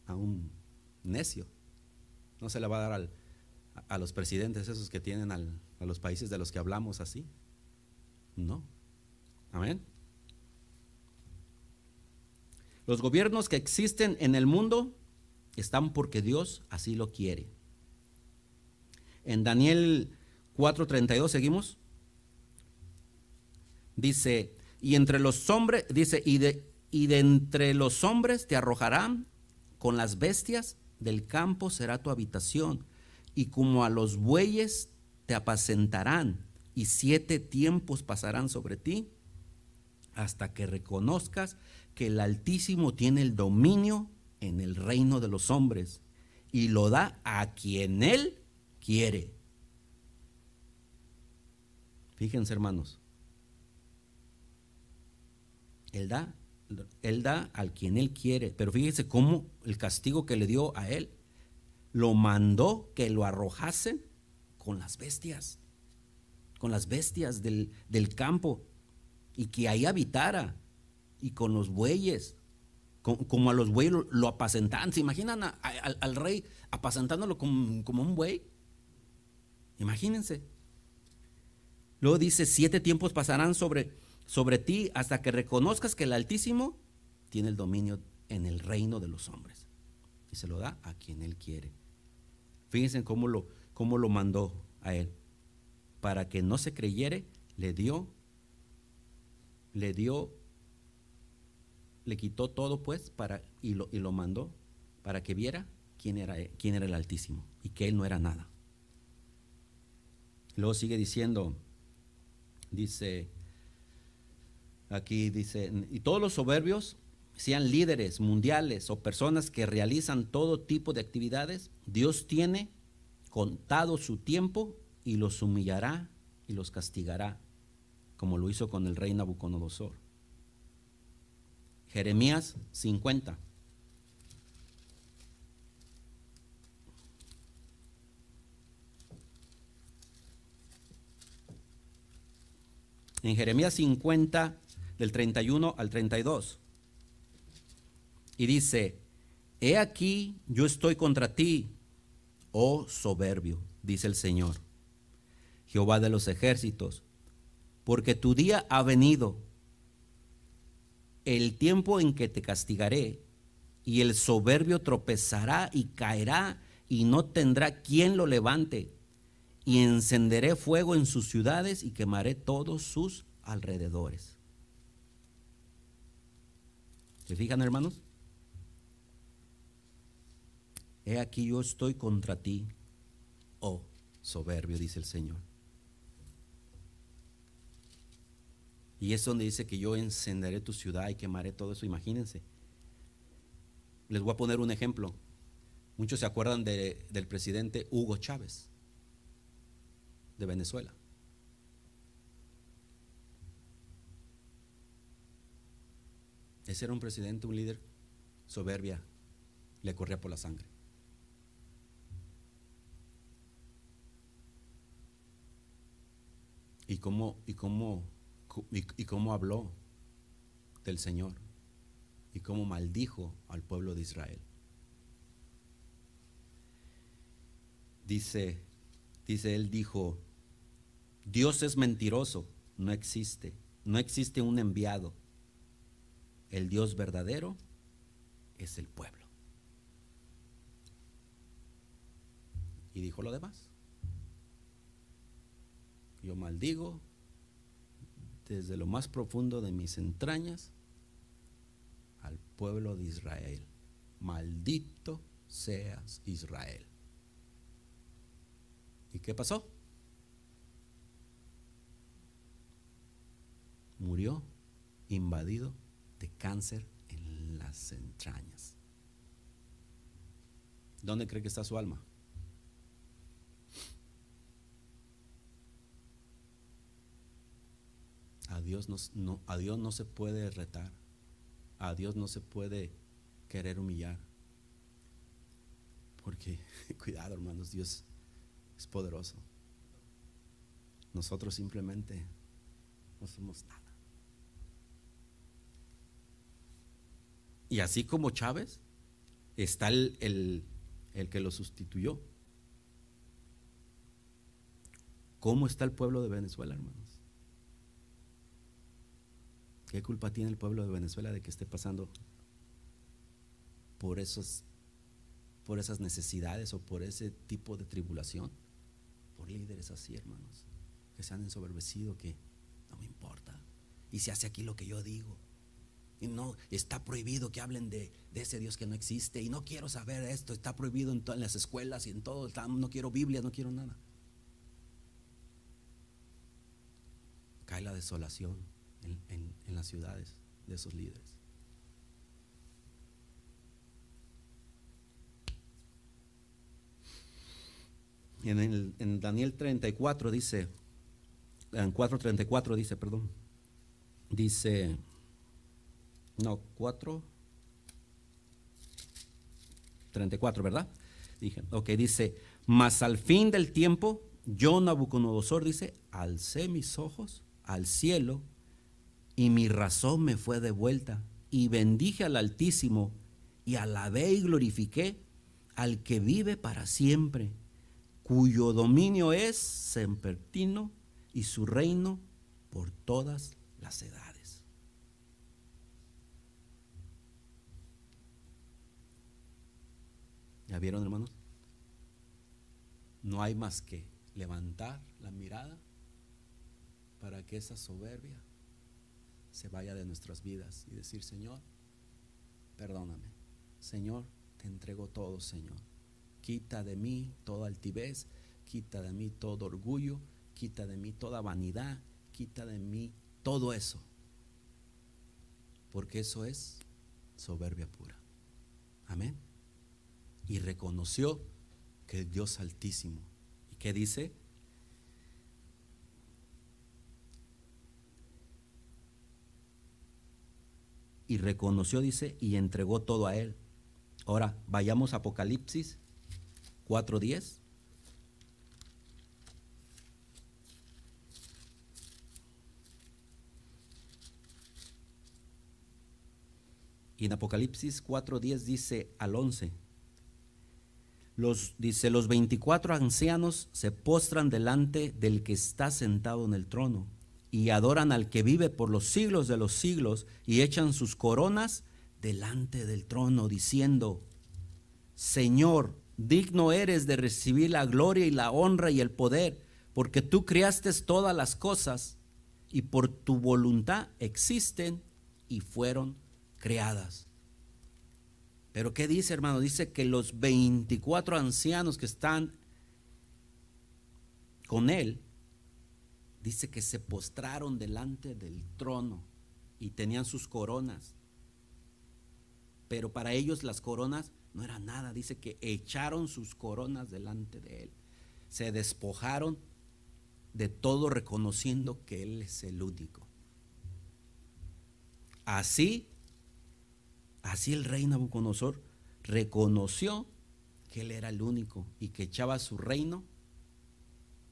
a un necio. No se la va a dar a, los presidentes esos que tienen a los países de los que hablamos así. No. Amén. Los gobiernos que existen en el mundo están porque Dios así lo quiere. En Daniel 4:32 seguimos. Dice, y entre los hombres, dice, y de, y de entre los hombres te arrojarán con las bestias del campo será tu habitación, y como a los bueyes te apacentarán, y siete tiempos pasarán sobre ti, hasta que reconozcas que el Altísimo tiene el dominio en el reino de los hombres, y lo da a quien él quiere. Fíjense, hermanos, Él da, él da al quien él quiere. Pero fíjese cómo el castigo que le dio a él lo mandó que lo arrojasen con las bestias, con las bestias del, campo, y que ahí habitara, y con los bueyes, como a los bueyes lo, apacentaban. ¿Se imaginan al, rey apacentándolo como, como un buey? Imagínense. Luego dice, siete tiempos pasarán sobre, sobre ti hasta que reconozcas que el Altísimo tiene el dominio en el reino de los hombres. Y se lo da a quien él quiere. Fíjense cómo lo, cómo lo mandó a él. Para que no se creyere, le dio, le dio, le quitó todo pues para, y, lo, y lo mandó para que viera quién era, quién era el Altísimo y que él no era nada. Luego sigue diciendo, dice, aquí dice, y todos los soberbios, sean líderes mundiales o personas que realizan todo tipo de actividades, Dios tiene contado su tiempo y los humillará y los castigará, como lo hizo con el rey Nabucodonosor. Jeremías 50. En Jeremías 50, del 31 al 32. Y dice, he aquí yo estoy contra ti, oh soberbio, dice el Señor, Jehová de los ejércitos, porque tu día ha venido, el tiempo en que te castigaré, y el soberbio tropezará y caerá, y no tendrá quien lo levante, y encenderé fuego en sus ciudades y quemaré todos sus alrededores. ¿Se fijan, hermanos? He aquí yo estoy contra ti, oh soberbio, dice el Señor. Y es donde dice que yo encenderé tu ciudad y quemaré todo eso. Imagínense. Les voy a poner un ejemplo. Muchos se acuerdan del presidente Hugo Chávez de Venezuela. Ese era un presidente, un líder soberbia, le corría por la sangre. y cómo, y cómo, y, cómo habló del Señor y cómo maldijo al pueblo de Israel. Dice, dice él dijo, Dios es mentiroso, no existe, no existe un enviado. El Dios verdadero es el pueblo. Y dijo lo demás. Yo maldigo desde lo más profundo de mis entrañas al pueblo de Israel. Maldito seas Israel. ¿Y qué pasó? Murió invadido cáncer en las entrañas. ¿Dónde cree que está su alma? A Dios no, a Dios no se puede retar. A Dios no se puede querer humillar. Porque, cuidado hermanos, Dios es poderoso. Nosotros simplemente no somos nada. Y así como Chávez, está el, el, el que lo sustituyó. ¿Cómo está el pueblo de Venezuela, hermanos? ¿Qué culpa tiene el pueblo de Venezuela de que esté pasando por esos por esas necesidades o por ese tipo de tribulación? Por líderes así, hermanos, que se han ensoberbecido que no me importa. Y se hace aquí lo que yo digo. Y no, está prohibido que hablen de, ese Dios que no existe. Y no quiero saber esto. Está prohibido en las escuelas y en todo. No quiero Biblia, no quiero nada. Cae la desolación en, las ciudades de esos líderes. En, el, en Daniel 34 dice, en 4.34 dice, perdón, dice, no, 4, 34, ¿verdad? Dije, ok, dice, mas al fin del tiempo, yo Nabucodonosor dice, alcé mis ojos al cielo y mi razón me fue devuelta y bendije al Altísimo y alabé y glorifiqué al que vive para siempre, cuyo dominio es sempertino y su reino por todas las edades. ¿Ya vieron, hermanos? No hay más que levantar la mirada para que esa soberbia se vaya de nuestras vidas y decir, Señor, perdóname. Señor, te entrego todo, Señor. Quita de mí toda altivez, quita de mí todo orgullo, quita de mí toda vanidad, quita de mí todo eso. Porque eso es soberbia pura. Amén. Y reconoció que el Dios altísimo. ¿Y qué dice? y reconoció, dice, y entregó todo a él. Ahora, vayamos a Apocalipsis 4.10. Y en Apocalipsis 4.10 dice al 11, los, dice, los 24 ancianos se postran delante del que está sentado en el trono y adoran al que vive por los siglos de los siglos y echan sus coronas delante del trono diciendo, Señor, digno eres de recibir la gloria y la honra y el poder, porque tú creaste todas las cosas y por tu voluntad existen y fueron creadas. Pero ¿qué dice hermano? Dice que los 24 ancianos que están con él dice que se postraron delante del trono y tenían sus coronas. Pero para ellos las coronas no eran nada. Dice que echaron sus coronas delante de él. Se despojaron de todo reconociendo que él es el único. Así, así el rey Nabucodonosor reconoció que él era el único y que echaba su reino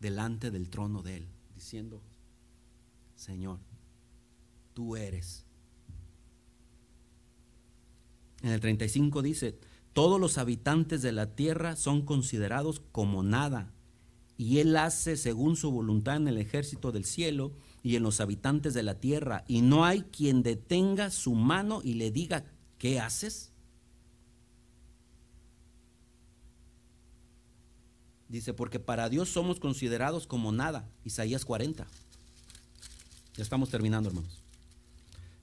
delante del trono de él diciendo, Señor, tú eres. En el 35 dice, todos los habitantes de la tierra son considerados como nada, y Él hace según su voluntad en el ejército del cielo y en los habitantes de la tierra, y no hay quien detenga su mano y le diga, ¿qué haces? Dice, porque para Dios somos considerados como nada. Isaías 40. Ya estamos terminando, hermanos.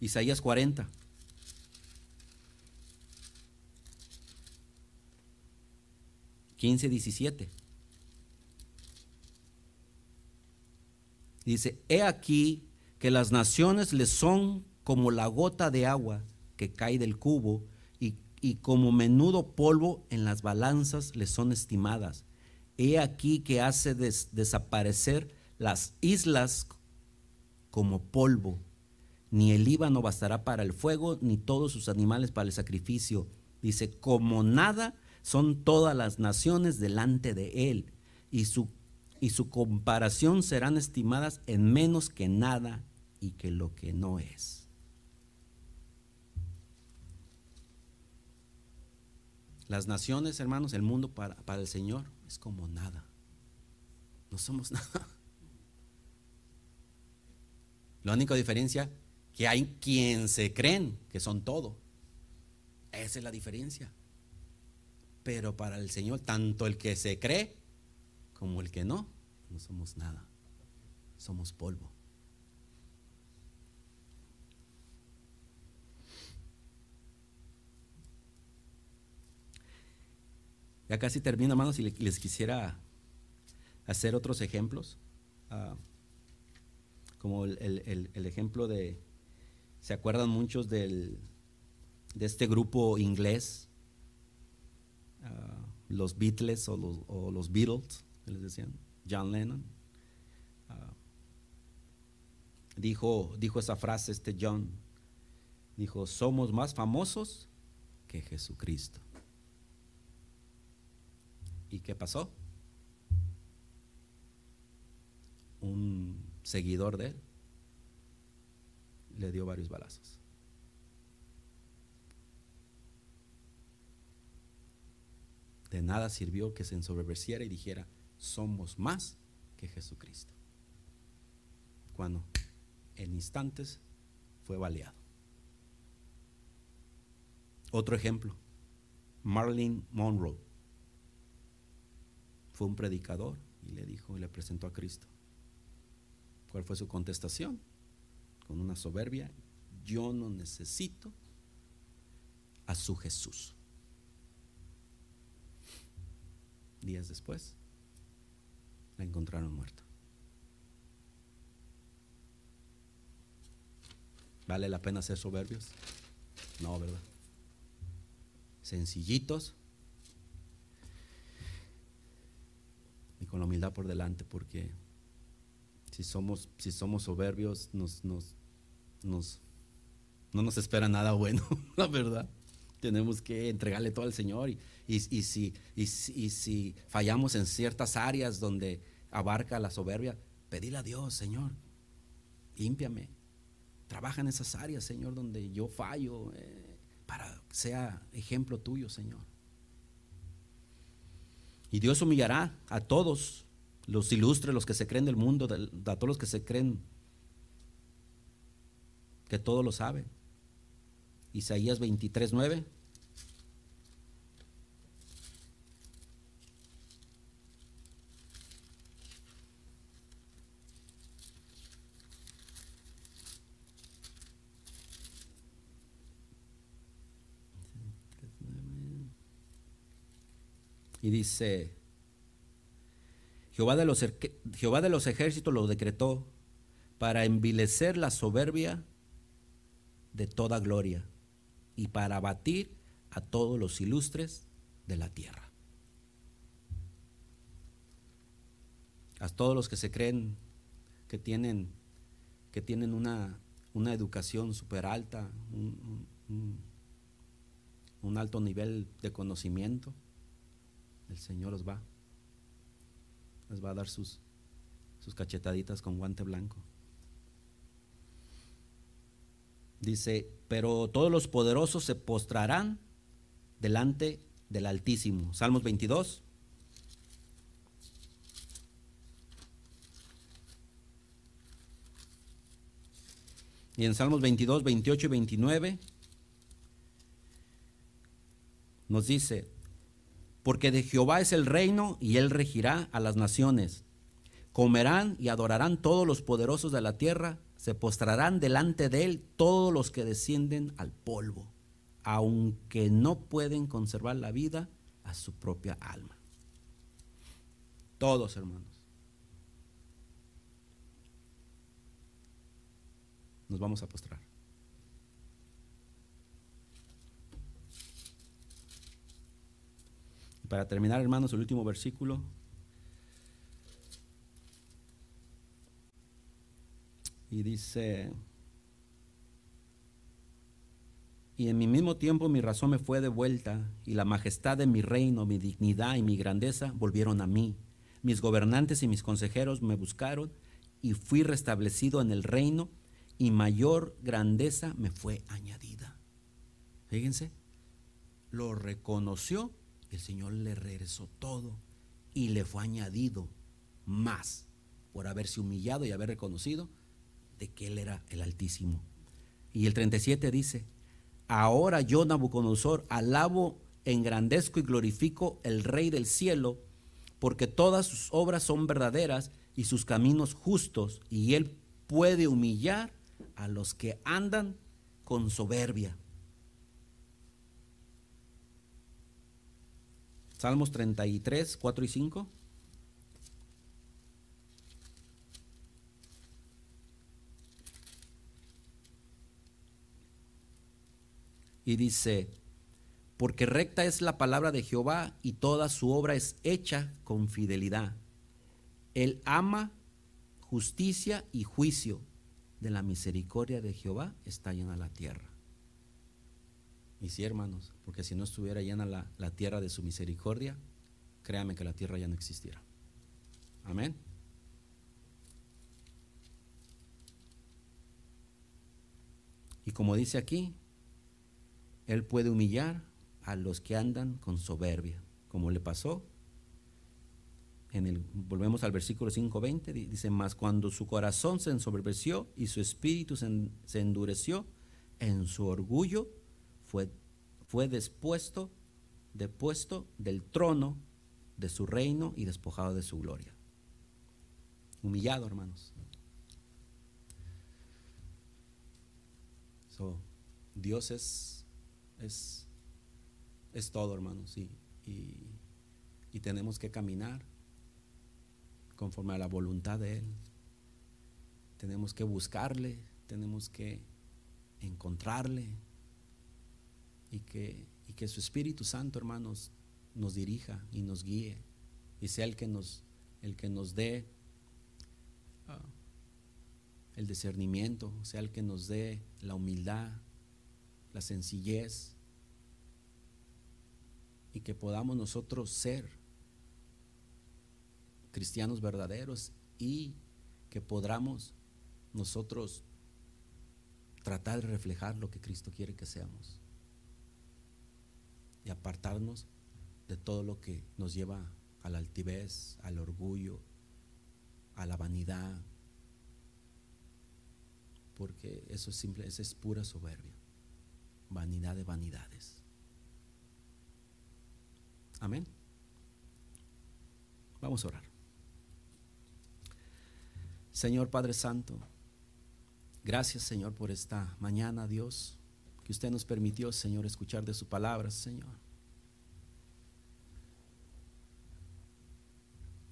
Isaías 40. Quince, diecisiete. Dice, he aquí que las naciones le son como la gota de agua que cae del cubo y, y como menudo polvo en las balanzas le son estimadas. He aquí que hace desaparecer las islas como polvo. Ni el Líbano bastará para el fuego, ni todos sus animales para el sacrificio. Dice, como nada son todas las naciones delante de él, y su, y su comparación serán estimadas en menos que nada y que lo que no es. Las naciones, hermanos, el mundo para, el Señor es como nada. No somos nada. La única diferencia que hay quien se creen que son todo. Esa es la diferencia. Pero para el Señor, tanto el que se cree como el que no, no somos nada. Somos polvo. Ya casi termino, hermanos, y les quisiera hacer otros ejemplos. Ah, como el, ejemplo de, ¿se acuerdan muchos del, de este grupo inglés? Ah, los Beatles o los, Beatles, les decían, John Lennon. Ah, dijo, dijo esa frase este John, Dijo, somos más famosos que Jesucristo. ¿Y qué pasó? Un seguidor de él le dio varios balazos. De nada sirvió que se ensoberbeciera y dijera, somos más que Jesucristo. Cuando en instantes fue baleado. Otro ejemplo, Marlene Monroe fue un predicador y le dijo y le presentó a Cristo. ¿Cuál fue su contestación? Con una soberbia, yo no necesito a su Jesús. Días después, la encontraron muerta. ¿Vale la pena ser soberbios? No, ¿verdad? Sencillitos con la humildad por delante, porque si somos, si somos soberbios, nos, nos, nos, no nos espera nada bueno, la verdad. Tenemos que entregarle todo al Señor y, y, si, y, si fallamos en ciertas áreas donde abarca la soberbia, pedirle a Dios, Señor, límpiame. Trabaja en esas áreas, Señor, donde yo fallo, eh, para que sea ejemplo tuyo, Señor. Y Dios humillará a todos los ilustres, los que se creen del mundo, a todos los que se creen que todo lo saben. Isaías 23, 9. Dice, Jehová de, los, Jehová de los ejércitos lo decretó para envilecer la soberbia de toda gloria y para abatir a todos los ilustres de la tierra. A todos los que se creen que tienen, que tienen una, una educación súper alta, un, un alto nivel de conocimiento, el Señor os va, les va a dar sus, sus cachetaditas con guante blanco. Dice, pero todos los poderosos se postrarán delante del Altísimo. Salmos 22. Y en Salmos 22, 28 y 29 nos dice, porque de Jehová es el reino y él regirá a las naciones. Comerán y adorarán todos los poderosos de la tierra, se postrarán delante de él todos los que descienden al polvo, aunque no pueden conservar la vida a su propia alma. Todos, hermanos. Nos vamos a postrar. Para terminar, hermanos, el último versículo. Y dice, y en mi mismo tiempo mi razón me fue devuelta, y la majestad de mi reino, mi dignidad y mi grandeza volvieron a mí. Mis gobernantes y mis consejeros me buscaron, y fui restablecido en el reino, y mayor grandeza me fue añadida. Fíjense, lo reconoció el Señor le regresó todo y le fue añadido más por haberse humillado y haber reconocido de que Él era el Altísimo. Y el 37 dice, ahora yo Nabucodonosor alabo, engrandezco y glorifico el Rey del cielo, porque todas sus obras son verdaderas y sus caminos justos, y Él puede humillar a los que andan con soberbia. Salmos 33, 4 y 5. Y dice, porque recta es la palabra de Jehová y toda su obra es hecha con fidelidad. Él ama justicia y juicio. De la misericordia de Jehová está llena la tierra. Y sí, hermanos, porque si no estuviera llena la, la tierra de su misericordia, créame que la tierra ya no existiera. Amén. Y como dice aquí, Él puede humillar a los que andan con soberbia, como le pasó. En el, volvemos al versículo 5.20, dice, más cuando su corazón se ensoberbeció y su espíritu se, se endureció, en su orgullo fue, fue despuesto, depuesto del trono de su reino y despojado de su gloria. Humillado, hermanos. Dios es, es, es, todo, hermanos, y, y tenemos que caminar conforme a la voluntad de Él. Tenemos que buscarle, tenemos que encontrarle y que, y que su Espíritu Santo, hermanos, nos dirija y nos guíe y sea el que nos, el que nos dé uh, el discernimiento, sea el que nos dé la humildad, la sencillez y que podamos nosotros ser cristianos verdaderos y que podamos nosotros tratar de reflejar lo que Cristo quiere que seamos y apartarnos de todo lo que nos lleva a la altivez, al orgullo, a la vanidad, porque eso es simple, eso es pura soberbia, vanidad de vanidades. Amén. Vamos a orar. Señor Padre Santo, gracias Señor por esta mañana, Dios, que usted nos permitió, Señor, escuchar de su palabra, Señor.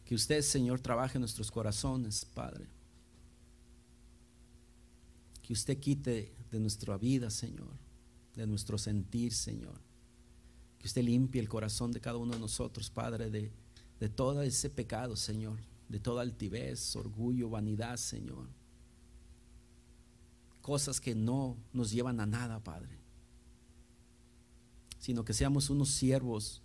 Que usted, Señor, trabaje en nuestros corazones, Padre. Que usted quite de nuestra vida, Señor, de nuestro sentir, Señor. Que usted limpie el corazón de cada uno de nosotros, Padre, de, de todo ese pecado, Señor, de toda altivez, orgullo, vanidad, Señor. Cosas que no nos llevan a nada, Padre. Sino que seamos unos siervos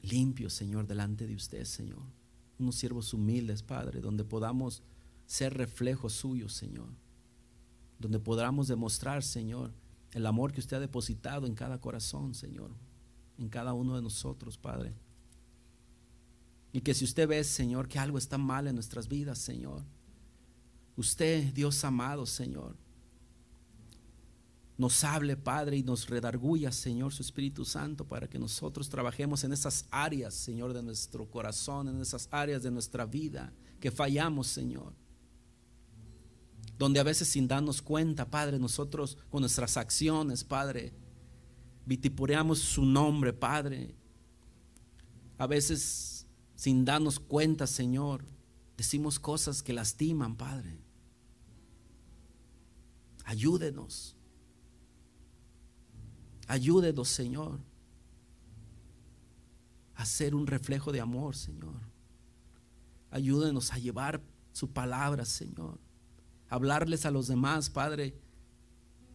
limpios, Señor, delante de usted, Señor. Unos siervos humildes, Padre, donde podamos ser reflejos suyos, Señor. Donde podamos demostrar, Señor, el amor que usted ha depositado en cada corazón, Señor. En cada uno de nosotros, Padre. Y que si usted ve, Señor, que algo está mal en nuestras vidas, Señor. Usted, Dios amado, Señor, nos hable, Padre, y nos redarguya, Señor, su Espíritu Santo, para que nosotros trabajemos en esas áreas, Señor, de nuestro corazón, en esas áreas de nuestra vida que fallamos, Señor. Donde a veces sin darnos cuenta, Padre, nosotros con nuestras acciones, Padre, vitipureamos su nombre, Padre. A veces sin darnos cuenta, Señor, decimos cosas que lastiman, Padre. Ayúdenos. Ayúdenos, Señor, a ser un reflejo de amor, Señor. Ayúdenos a llevar su palabra, Señor. Hablarles a los demás, Padre,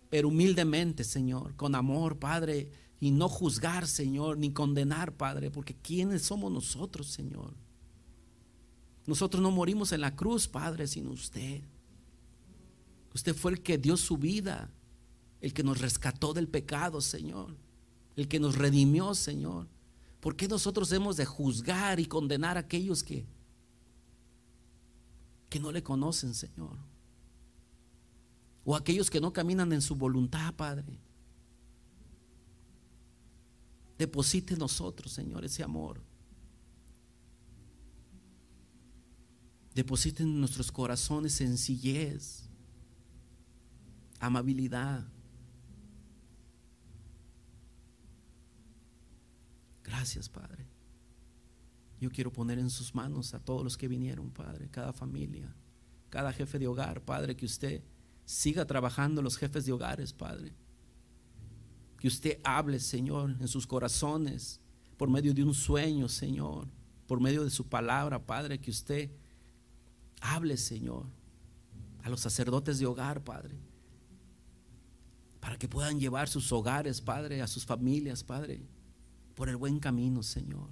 pero humildemente, Señor, con amor, Padre, y no juzgar, Señor, ni condenar, Padre, porque ¿quiénes somos nosotros, Señor? Nosotros no morimos en la cruz, Padre, sino usted. Usted fue el que dio su vida el que nos rescató del pecado, Señor, el que nos redimió, Señor. ¿Por qué nosotros hemos de juzgar y condenar a aquellos que, que no le conocen, Señor? O aquellos que no caminan en su voluntad, Padre. Deposite en nosotros, Señor, ese amor. Deposite en nuestros corazones sencillez, amabilidad Gracias, Padre. Yo quiero poner en sus manos a todos los que vinieron, Padre, cada familia, cada jefe de hogar, Padre, que usted siga trabajando los jefes de hogares, Padre. Que usted hable, Señor, en sus corazones, por medio de un sueño, Señor, por medio de su palabra, Padre, que usted hable, Señor, a los sacerdotes de hogar, Padre, para que puedan llevar sus hogares, Padre, a sus familias, Padre, por el buen camino, Señor.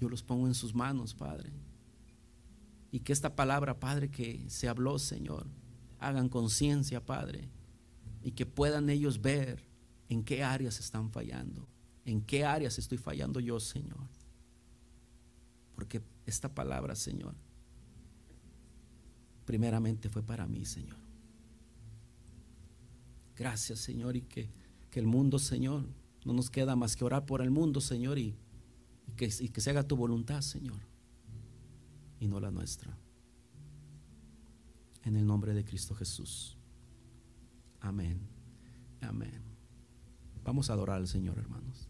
Yo los pongo en sus manos, Padre. Y que esta palabra, Padre, que se habló, Señor, hagan conciencia, Padre, y que puedan ellos ver en qué áreas están fallando, en qué áreas estoy fallando yo, Señor. Porque esta palabra, Señor, primeramente fue para mí, Señor. Gracias, Señor, y que, que el mundo, Señor, no nos queda más que orar por el mundo, Señor, y, que, y que se haga tu voluntad, Señor, y no la nuestra. En el nombre de Cristo Jesús. Amén. Amén. Vamos a adorar al Señor, hermanos.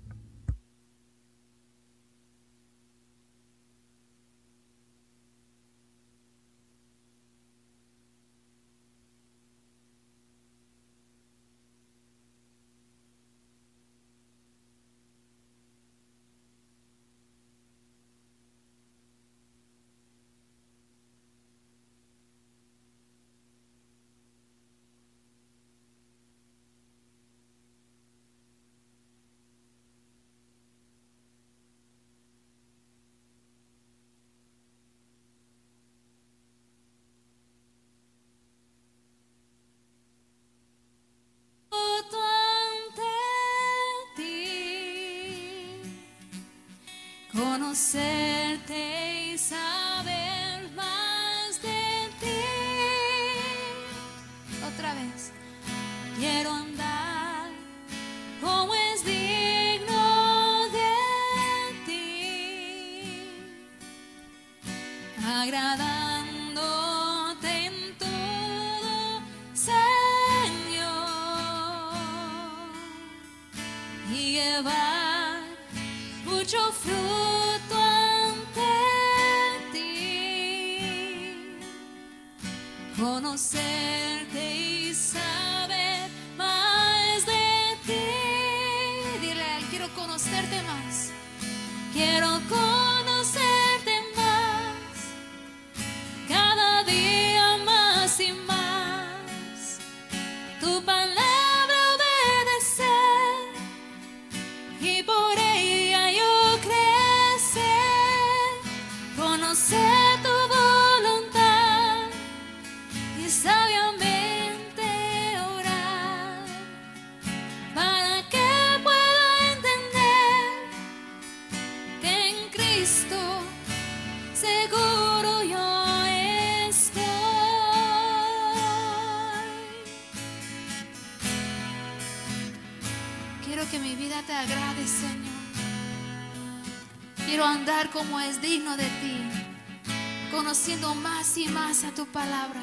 Conociendo más y más a tu palabra,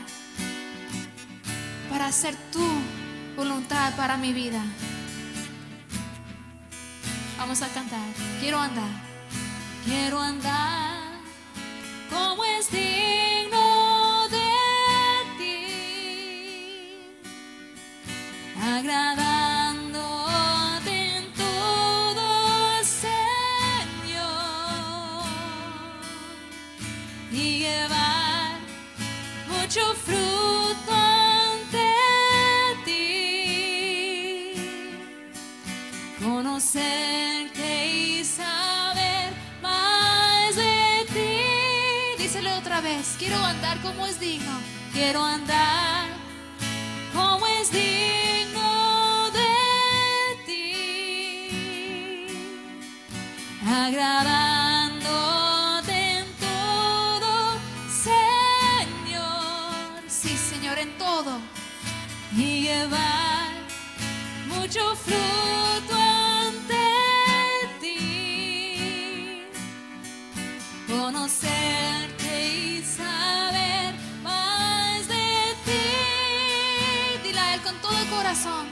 para hacer tu voluntad para mi vida. Vamos a cantar. Quiero andar. Quiero andar como es digno quiero andar como es digno, quiero andar como es digno de ti, agradándote en todo, Señor, sí Señor, en todo, y llevar mucho fruto corazón,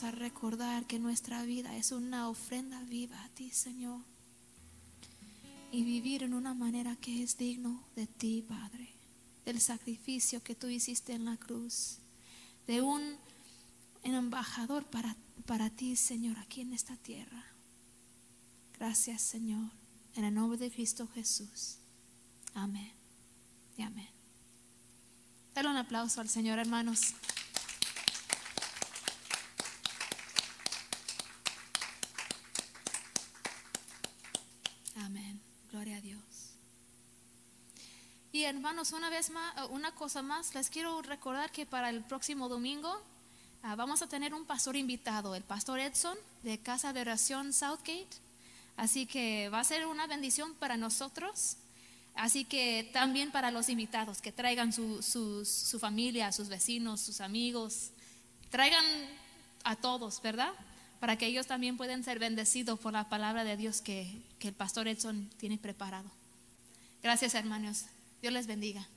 A recordar que nuestra vida es una ofrenda viva a ti, Señor. Y vivir en una manera que es digno de ti, Padre. Del sacrificio que tú hiciste en la cruz. De un, un embajador para, para ti, Señor, aquí en esta tierra. Gracias, Señor. En el nombre de Cristo Jesús. Amén. Y amén. Dale un aplauso al Señor, hermanos. Amén. Gloria a Dios. Y hermanos, una vez más, eh, una cosa más, les quiero recordar que para el próximo domingo ah, vamos a tener un pastor invitado, el pastor Edson de Casa de Oración Southgate. Así que va a ser una bendición para nosotros. Así que también para los invitados, que traigan su, familia, sus vecinos, sus amigos, traigan a todos, ¿verdad? Para que ellos también puedan ser bendecidos por la palabra de Dios que el pastor Edson tiene preparado. Gracias, hermanos. Dios les bendiga.